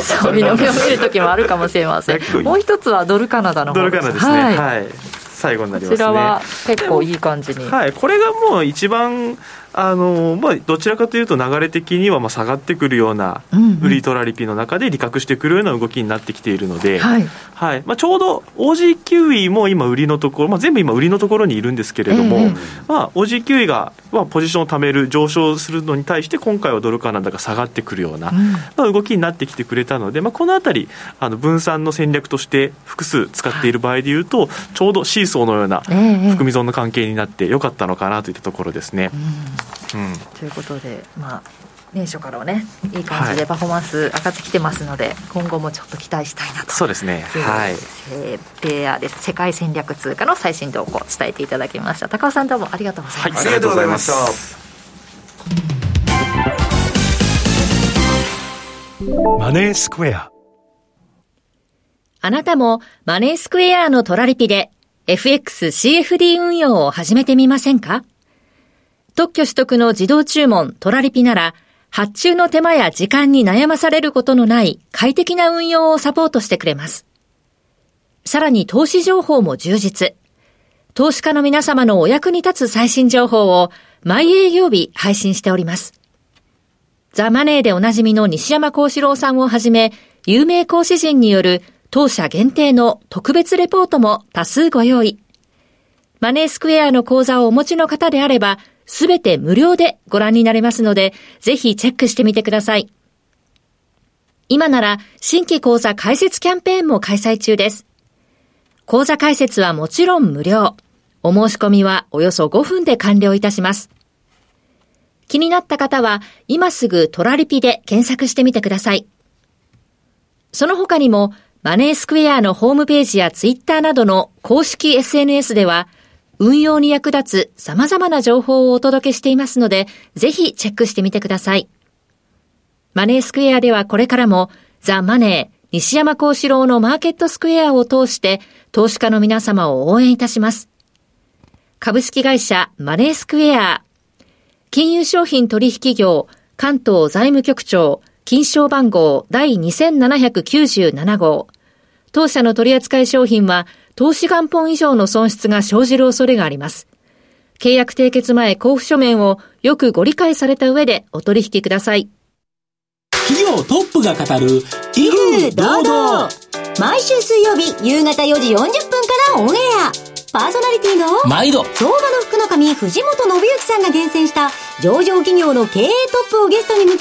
そう見の目を見る時もあるかもしれません。もう一つはドルカナダのドルカナダですね。はい、はい、最後になりますね。こちらは結構いい感じに。はい。これがもう一番あのまあ、どちらかというと流れ的にはまあ下がってくるような売りトラリピの中で利確してくるような動きになってきているので、はい。はい。まあ、ちょうど OG キウイも今売りのところ、まあ、全部今売りのところにいるんですけれども、えーまあ、OG キウイが、まあ、ポジションを貯める上昇するのに対して今回はドルカナダが下がってくるような、うん、まあ、動きになってきてくれたので、まあ、このあたりあの分散の戦略として複数使っている場合でいうと、ちょうどシーソーのような含み損の関係になってよかったのかなといったところですね。うん、うんということで、まあ、年初からはねいい感じでパフォーマンス上がってきてますので、はい、今後もちょっと期待したいなと。そうですね。はい。ペアです世界戦略通貨の最新動向を伝えていただきました。高尾さんどうもありがとうございました、はい、ありがとうございました。マネースクエア。あなたもマネースクエアのトラリピで FXCFD 運用を始めてみませんか？特許取得の自動注文トラリピなら、発注の手間や時間に悩まされることのない快適な運用をサポートしてくれます。さらに投資情報も充実。投資家の皆様のお役に立つ最新情報を毎営業日配信しております。ザ・マネーでおなじみの西山幸四郎さんをはじめ、有名講師陣による当社限定の特別レポートも多数ご用意。マネースクエアの講座をお持ちの方であれば、すべて無料でご覧になれますので、ぜひチェックしてみてください。今なら新規講座開設キャンペーンも開催中です。講座開設はもちろん無料。お申し込みはおよそ5分で完了いたします。気になった方は今すぐトラリピで検索してみてください。その他にもマネースクエアのホームページやツイッターなどの公式 SNS では運用に役立つ様々な情報をお届けしていますので、ぜひチェックしてみてください。マネースクエアではこれからも、ザ・マネー、西山幸四郎のマーケットスクエアを通して、投資家の皆様を応援いたします。株式会社マネースクエア、金融商品取引業、関東財務局長、金賞番号第2797号。当社の取扱い商品は、投資元本以上の損失が生じる恐れがあります。契約締結前交付書面をよくご理解された上でお取引ください。企業トップが語る、威風堂々毎週水曜日夕方4時40分からオンエアパーソナリティの毎度。相場の福の神藤本信之さんが厳選した上場企業の経営トップをゲストに迎え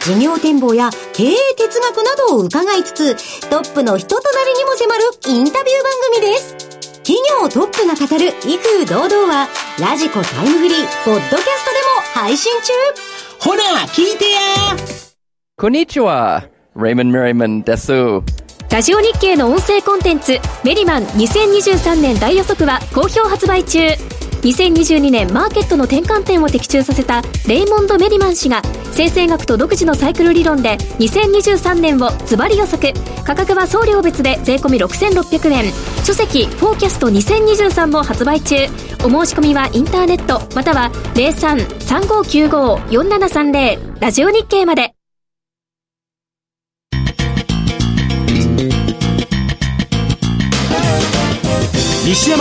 事業展望や経営哲学などを伺いつつトップの人となりにも迫るインタビュー番組です。企業トップが語る威風堂々はラジコタイムフリーポッドキャストでも配信中。ほら聞いてや。こんにちは。Raymond Merriman ですラジオ日経の音声コンテンツメリマン2023年大予測は好評発売中。2022年マーケットの転換点を的中させたレイモンド・メリマン氏が先生学と独自のサイクル理論で2023年をズバリ予測。価格は送料別で税込6600円。書籍「フォーキャスト2023」も発売中。お申し込みはインターネットまたは03-3595-4730ラジオ日経まで。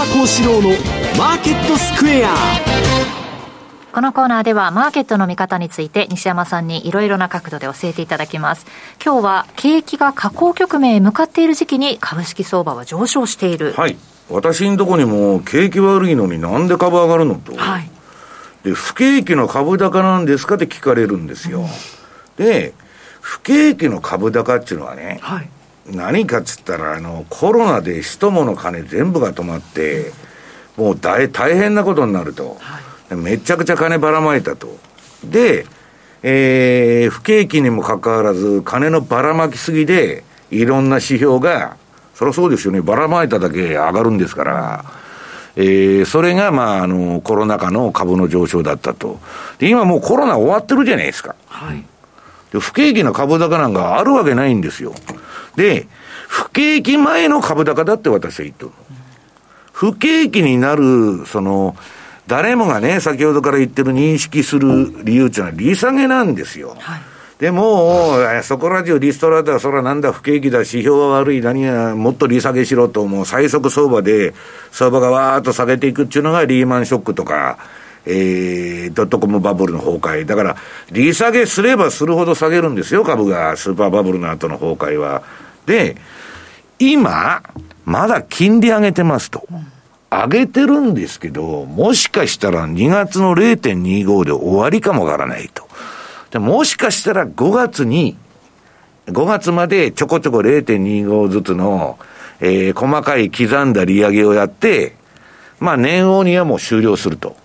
山幸四郎のマーケットスクエア。このコーナーではマーケットの見方について西山さんにいろいろな角度で教えていただきます。今日は景気が下降局面へ向かっている時期に株式相場は上昇している。はい。私んとこにも景気悪いのになんで株上がるのと、はい、で不景気の株高なんですかって聞かれるんですよ、うん、で不景気の株高っていうのはね、はい何かっつったら、あの、コロナで人もの金全部が止まって、もう大大変なことになると。はい、めちゃくちゃ金ばらまいたと。で、えー、不景気にもかかわらず、金のばらまきすぎで、いろんな指標が、そりゃそうですよね、ばらまいただけ上がるんですから、えー、それが、まあ、あの、コロナ禍の株の上昇だったと。で、今もうコロナ終わってるじゃないですか。はい。で、不景気の株高なんかあるわけないんですよ。で、不景気前の株高だって私は言ってる。不景気になる、その、誰もがね、先ほどから言ってる認識する理由っていうのは利下げなんですよ。はい、でも、そこら中リストラだ、そらなんだ、不景気だ、指標は悪い、何が、もっと利下げしろと、もう最速相場で、相場がわーっと下げていくっていうのがリーマンショックとか、えー、ドットコムバブルの崩壊。だから、利下げすればするほど下げるんですよ、株が。スーパーバブルの後の崩壊は。で、今、まだ金利上げてますと。上げてるんですけど、もしかしたら2月の0.25で終わりかもわからないと。でもしかしたら5月に、5月までちょこちょこ0.25ずつの、えー、細かい刻んだ利上げをやって、まあ年王にはもう終了すると。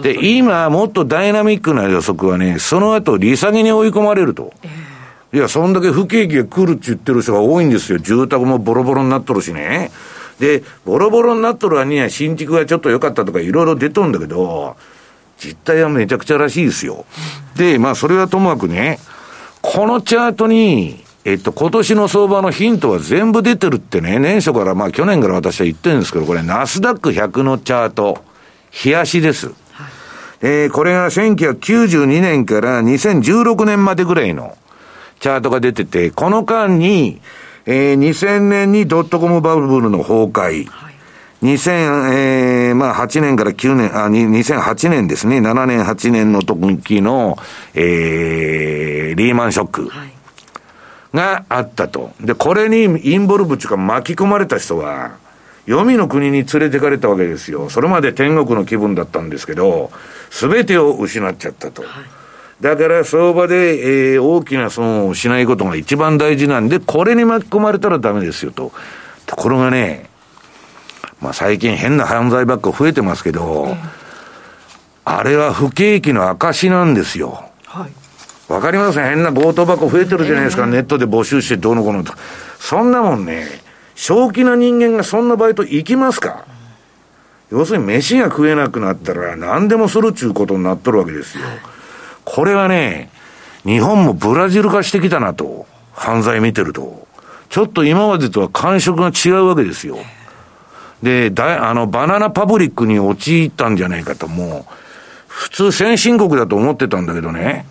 で、今、もっとダイナミックな予測はね、その後利下げに追い込まれると。えーいや、そんだけ不景気が来るって言ってる人が多いんですよ。住宅もボロボロになっとるしね。で、ボロボロになっとる割には新築がちょっと良かったとかいろいろ出とるんだけど、実態はめちゃくちゃらしいですよ。で、まあそれはともかくね、このチャートに、えっと、今年の相場のヒントは全部出てるってね、年初から、まあ去年から私は言ってるんですけど、これナスダック100のチャート、冷やしです。えー、これが1992年から2016年までぐらいのチャートが出てて、この間に、えー、2000年にドットコムバブルの崩壊、はい、2000、えー、まあ8年から9年、あ、2008年ですね、7年、8年の時の、えー、リーマンショック。があったと。で、これにインボルブチが巻き込まれた人は、黄泉の国に連れてかれたわけですよ。それまで天国の気分だったんですけど、すべてを失っちゃったと。はいだから相場で、えー、大きな損をしないことが一番大事なんで、これに巻き込まれたらダメですよと。ところがね、まあ最近変な犯罪ばっか増えてますけど、あれは不景気の証なんですよ。はい。わかります変な強盗箱増えてるじゃないですか、えー、ネットで募集してどうのこうのと。そんなもんね、正気な人間がそんなバイト行きますか？要するに飯が食えなくなったら何でもするっちゅうことになっとるわけですよ。はいこれはね、日本もブラジル化してきたなと、犯罪見てると。ちょっと今までとは感触が違うわけですよ。で、だあの、バナナパブリックに陥ったんじゃないかと、もう、普通先進国だと思ってたんだけどね、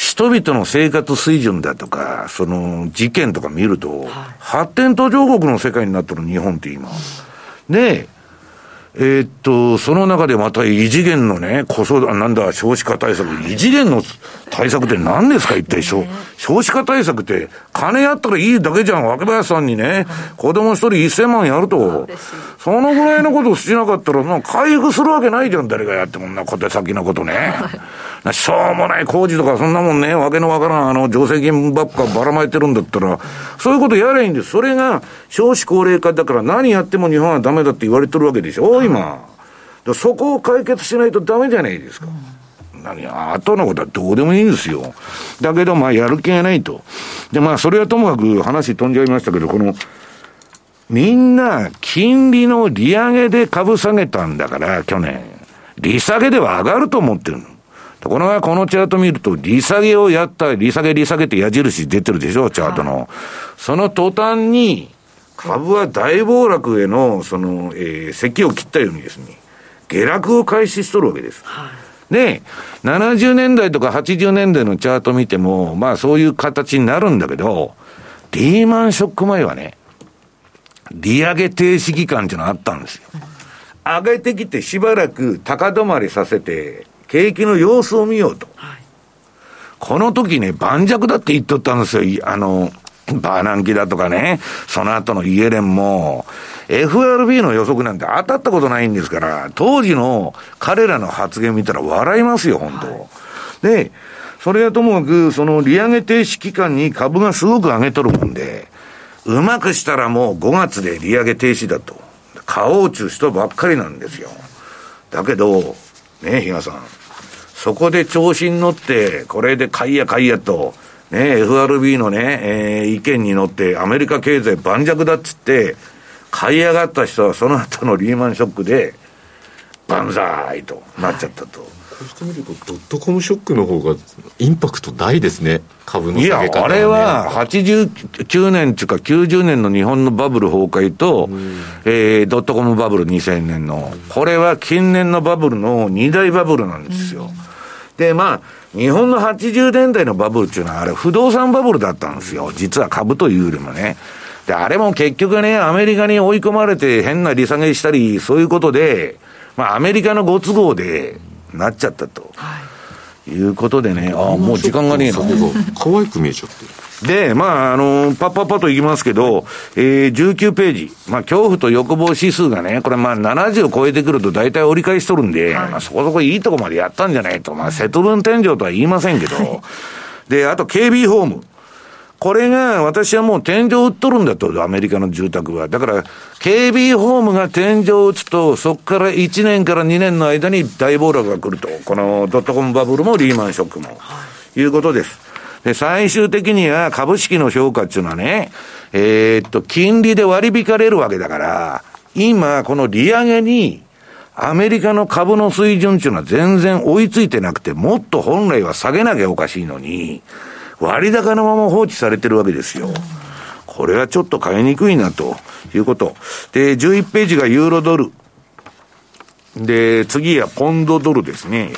人々の生活水準だとか、その事件とか見ると、発展途上国の世界になってる日本って今。で、え。ー、っと、その中でまた異次元のね、子育て、なんだ、少子化対策、異次元の対策って何ですか、一体、少少子化対策って、金やったらいいだけじゃん、若林さんにね、子供一人1000万やると、そのぐらいのことをしなかったら、な回復するわけないじゃん、誰がやってもんな、小手先のことね。しょうもない工事とか、そんなもんね、わけのわからん、あの、助成金ばっかばらまいてるんだったら、そういうことやればいいんです。それが、少子高齢化だから何やっても日本はダメだって言われてるわけでしょ、今。そこを解決しないとダメじゃないですか。う何後のことはどうでもいいんですよ。だけど、まあ、やる気がないと。で、まあ、それはともかく話飛んじゃいましたけど、この、みんな、金利の利上げで株下げたんだから、去年。利下げでは上がると思ってるの。ところが、このチャート見ると、利下げをやった、利下げ、利下げって矢印出てるでしょ、チャートの。はい、その途端に、株は大暴落への、その、えー、席を切ったようにですね、下落を開始しとるわけです。はい、で、70年代とか80年代のチャート見ても、まあそういう形になるんだけど、リーマンショック前はね、利上げ停止期間っていうのがあったんですよ。上げてきてしばらく高止まりさせて、景気の様子を見ようと。はい、この時ね、盤石だって言っとったんですよ。あの、バーナンキだとかね、その後のイエレンも、FRB の予測なんて当たったことないんですから、当時の彼らの発言見たら笑いますよ、本当、はい、で、それはともかく、その利上げ停止期間に株がすごく上げとるもんで、うまくしたらもう5月で利上げ停止だと。買おうちゅう人ばっかりなんですよ。だけど、ね、比嘉さん。そこで調子に乗って、これで買いや買いやと、ね、FRB のね、えー、意見に乗って、アメリカ経済盤石だっつって、買い上がった人はその後のリーマンショックで、万歳となっちゃったと。こうしてみると、ドットコムショックの方がインパクト大ですね、株の下げ方、ね、いや、あれは89年っていうか、90年の日本のバブル崩壊と、うん、えー、ドットコムバブル2000年の、これは近年のバブルの2大バブルなんですよ。うん、で、まあ、日本の80年代のバブルっていうのは、あれ、不動産バブルだったんですよ。実は株というよりもね。で、あれも結局ね、アメリカに追い込まれて変な利下げしたり、そういうことで、まあ、アメリカのご都合で、なっちゃったと。いうことでね、ああ、もう時間がねえな。可愛く見えちゃってる。で、まあ、あの、パッパッパといきますけど、えー、19ページ。まあ、恐怖と欲望指数がね、これまあ、70を超えてくると大体折り返しとるんで、はい、まあ、そこそこいいとこまでやったんじゃないと。まあ、節分天井とは言いませんけど、で、あと、KB ホーム。これが、私はもう天井売っとるんだと、アメリカの住宅は。だから、KB ホームが天井を打つと、そこから1年から2年の間に大暴落が来ると。このドットコムバブルもリーマンショックも。いうことです。で、最終的には株式の評価っていうのはね、えー、っと、金利で割り引かれるわけだから、今、この利上げに、アメリカの株の水準っていうのは全然追いついてなくて、もっと本来は下げなきゃおかしいのに、割高のまま放置されてるわけですよ。これはちょっと買いにくいなということ。で、11ページがユーロドル。で、次はポンドドルですね。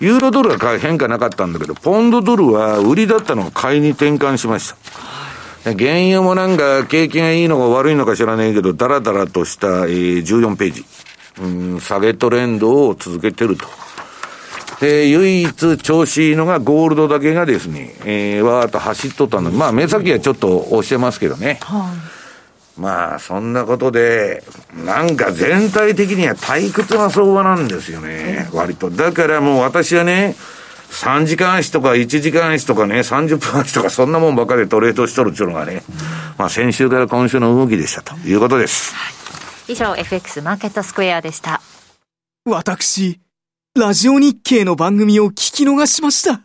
ユーロドルは変化なかったんだけど、ポンドドルは売りだったのを買いに転換しました。原油もなんか景気がいいのか悪いのか知らないけど、だらだらとした、えー、14ページ。うん、下げトレンドを続けてると。で、唯一調子いいのがゴールドだけがですね、えー、わーっと走っとったの、まあ目先はちょっと押してますけどね。はい、まあ、そんなことで、なんか全体的には退屈な相場なんですよね、割と。だからもう私はね、3時間足とか1時間足とかね、30分足とかそんなもんばっかりトレードしとるっていうのがね、まあ先週から今週の動きでしたということです。はい、以上、FX マーケットスクエアでした。私、ラジオ日経の番組を聞き逃しました。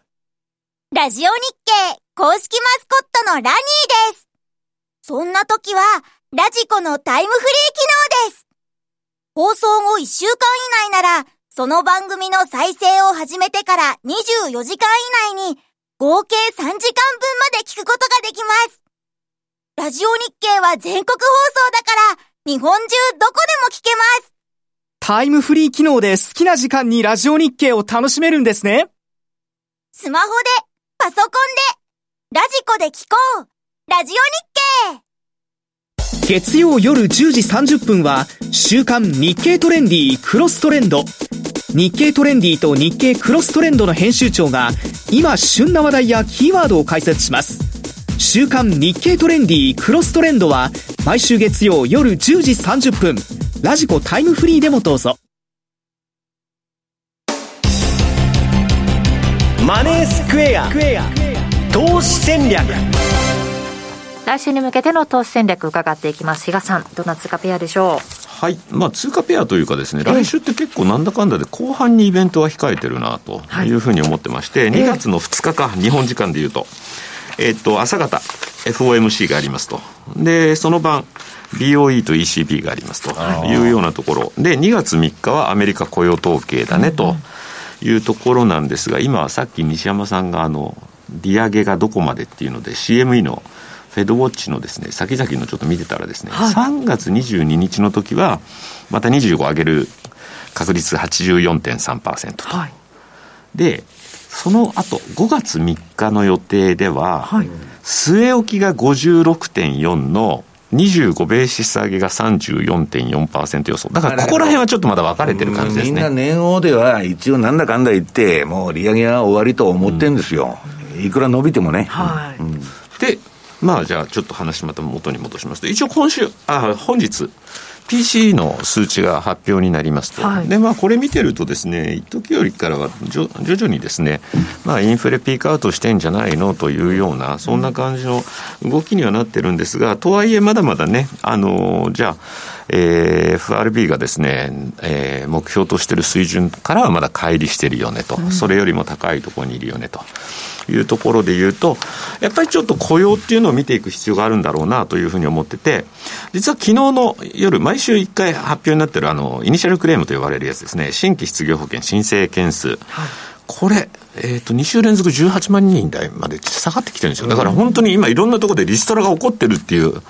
ラジオ日経公式マスコットのラニーです。そんな時は、ラジコのタイムフリー機能です。放送後1週間以内なら、その番組の再生を始めてから24時間以内に、合計3時間分まで聞くことができます。ラジオ日経は全国放送だから、日本中どこでも聞けます。タイムフリー機能で好きな時間にラジオ日経を楽しめるんですね。スマホで、パソコンで、ラジコで聞こう。ラジオ日経。月曜夜10時30分は、週刊日経トレンディクロストレンド。日経トレンディと日経クロストレンドの編集長が、今旬な話題やキーワードを解説します。週刊日経トレンディクロストレンドは、毎週月曜夜10時30分、ラジコタイムフリーでもどうぞ。マネースクエア投資戦略来週に向けての投資戦略伺っていきます。比嘉さん、どなつかペアでしょう？はい、まあ、通貨ペアというかですね、来週って結構なんだかんだで後半にイベントは控えてるなというふうに思ってまして、2月の2日か、日本時間でいうと、えっと、朝方、FOMC がありますと。で、その晩、BOE と ECB がありますとい。うようなところ。で、2月3日はアメリカ雇用統計だねというところなんですが、今はさっき西山さんがあの、利上げがどこまでっていうので CME のフェドウォッチのですね、先々のちょっと見てたらですね、はい、3月22日の時は、また25上げる確率84.3%と。はい、で、その後、5月3日の予定では、はい、据え置きが56.4の25ベーシス上げが34.4%予想。だからここら辺はちょっとまだ分かれてる感じですね。みんな年王では一応なんだかんだ言って、もう利上げは終わりと思ってるんですよ。うん、いくら伸びてもね。はい。うん、で、まあじゃあちょっと話また元に戻しますと、一応今週、あ、本日、PC の数値が発表になりますと、はい、でまあ、これ見てると、ですね一時よりからは徐々にですね、まあ、インフレピークアウトしてんじゃないのというような、そんな感じの動きにはなってるんですが、とはいえ、まだまだね、あのじゃあ、えー、FRB がですね、えー、目標としている水準からはまだ乖離してるよねと、それよりも高いところにいるよねと。いうところで言うと、やっぱりちょっと雇用っていうのを見ていく必要があるんだろうなというふうに思ってて、実は昨日の夜、毎週1回発表になってるあの、 initial claim と呼ばれるやつですね、新規失業保険申請件数。はいこれ、えっ、ー、と、2週連続18万人台まで下がってきてるんですよ。だから本当に今いろんなところでリストラが起こってるっていう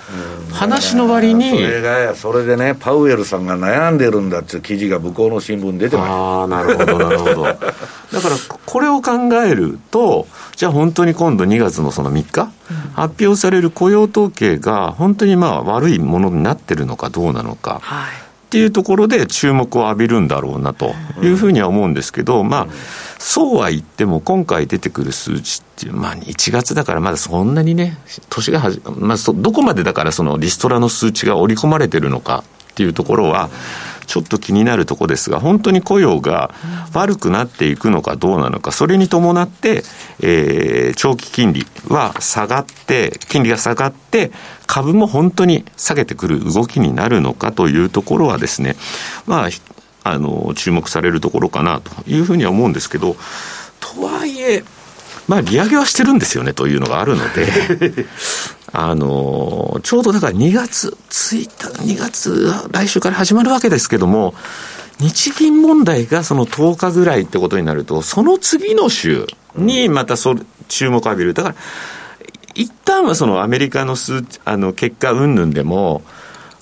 話の割に。それが、それでね、パウエルさんが悩んでるんだっていう記事が向こうの新聞出てますああ、なるほど、なるほど。だから、これを考えると、じゃあ本当に今度2月のその3日、発表される雇用統計が本当にまあ悪いものになってるのかどうなのか。はいっていうところで注目を浴びるんだろうなというふうには思うんですけど、まあ、そうは言っても、今回出てくる数値っていう、まあ、1月だからまだそんなにね、年がはじ、まあ、どこまでだからそのリストラの数値が織り込まれてるのかっていうところは、ちょっと気になるところですが、本当に雇用が悪くなっていくのかどうなのか、それに伴って、えー、長期金利は下がって、金利が下がって、株も本当に下げてくる動きになるのかというところはですね、まあ、あの、注目されるところかなというふうには思うんですけど、とはいえ、まあ、利上げはしてるんですよねというのがあるので、あの、ちょうどだから2月1日、2月、来週から始まるわけですけども、日銀問題がその10日ぐらいってことになると、その次の週にまたそ注目を浴びる。だから、一旦はそのアメリカの数あの結果云々でも、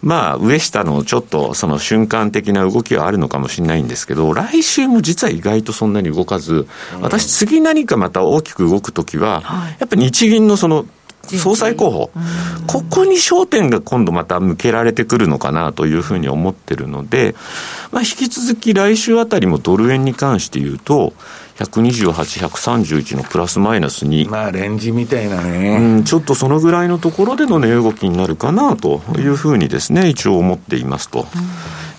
まあ、上下のちょっとその瞬間的な動きはあるのかもしれないんですけど、来週も実は意外とそんなに動かず、私、次何かまた大きく動くときは、やっぱり日銀のその総裁候補、ここに焦点が今度また向けられてくるのかなというふうに思ってるので、まあ、引き続き来週あたりもドル円に関して言うと、128、131のプラスマイナスに。まあ、レンジみたいなね。うん、ちょっとそのぐらいのところでの値動きになるかなというふうにですね、一応思っていますと。うん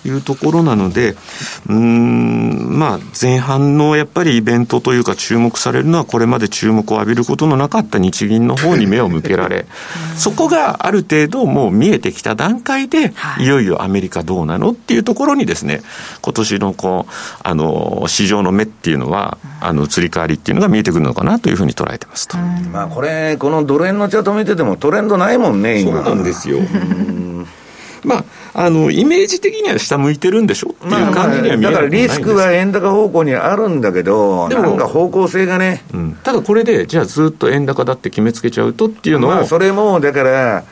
いうところなので、うん、まあ、前半のやっぱりイベントというか注目されるのは、これまで注目を浴びることのなかった日銀の方に目を向けられ、そこがある程度もう見えてきた段階で、いよいよアメリカどうなのっていうところにですね、今年のこう、あの、市場の目っていうのは、あの、移り変わりっていうのが見えてくるのかなというふうに捉えてますと。まあ、これ、このドル円のチャート見ててもトレンドないもんね、今。そうなんですよ。まあ、あの、イメージ的には下向いてるんでしょ？っていう感じには見えない、だからリスクは円高方向にあるんだけど、でもなんか方向性がね、うん、ただこれで、じゃあずっと円高だって決めつけちゃうとっていうのは、まあ、それもだから、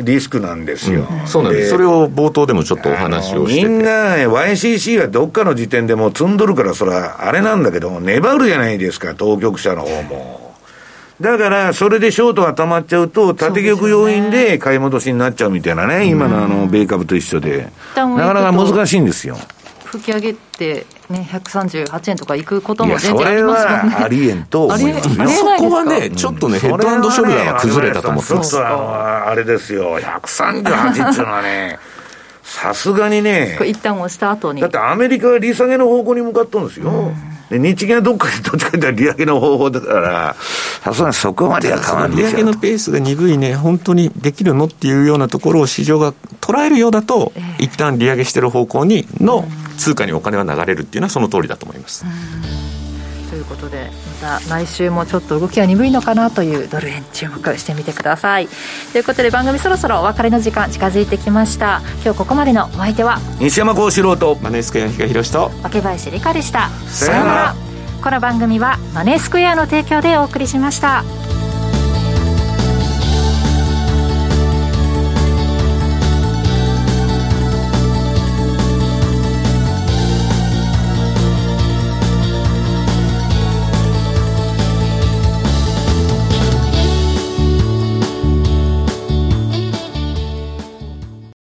リスクなんですよ、うん、そうなんです。それを冒頭でもちょっとお話をしてみんな、YCC はどっかの時点でもう積んどるから、それはあれなんだけど、粘るじゃないですか、当局者の方も。だから、それでショートが溜まっちゃうと、縦玉要因で買い戻しになっちゃうみたいなね、今のあの、米株と一緒で。なかなか難しいんですよ。吹き上げて、ね、138円とかいくことも全然ありますもんね。それはありえんと思いますよ。そこはね、ちょっとね、ヘッドショルダーが崩れたと思ってます。あれですよ、138っていうのはね、さすがにね。一旦押した後に。だってアメリカは利下げの方向に向かったんですよ。で日銀はどっかでどっちかというと利上げの方法だからさすがにそこまでは変わらない利上げのペースが鈍いね本当にできるのっていうようなところを市場が捉えるようだと、えー、一旦利上げしてる方向にの通貨にお金は流れるっていうのはその通りだと思います。ということでまた来週もちょっと動きが鈍いのかなというドル円注目してみてください。ということで番組そろそろお別れの時間近づいてきました。今日ここまでのお相手は西山幸四郎とマネースクエア比嘉宏と若林理香でした。さよなら。この番組はマネースクエアの提供でお送りしました。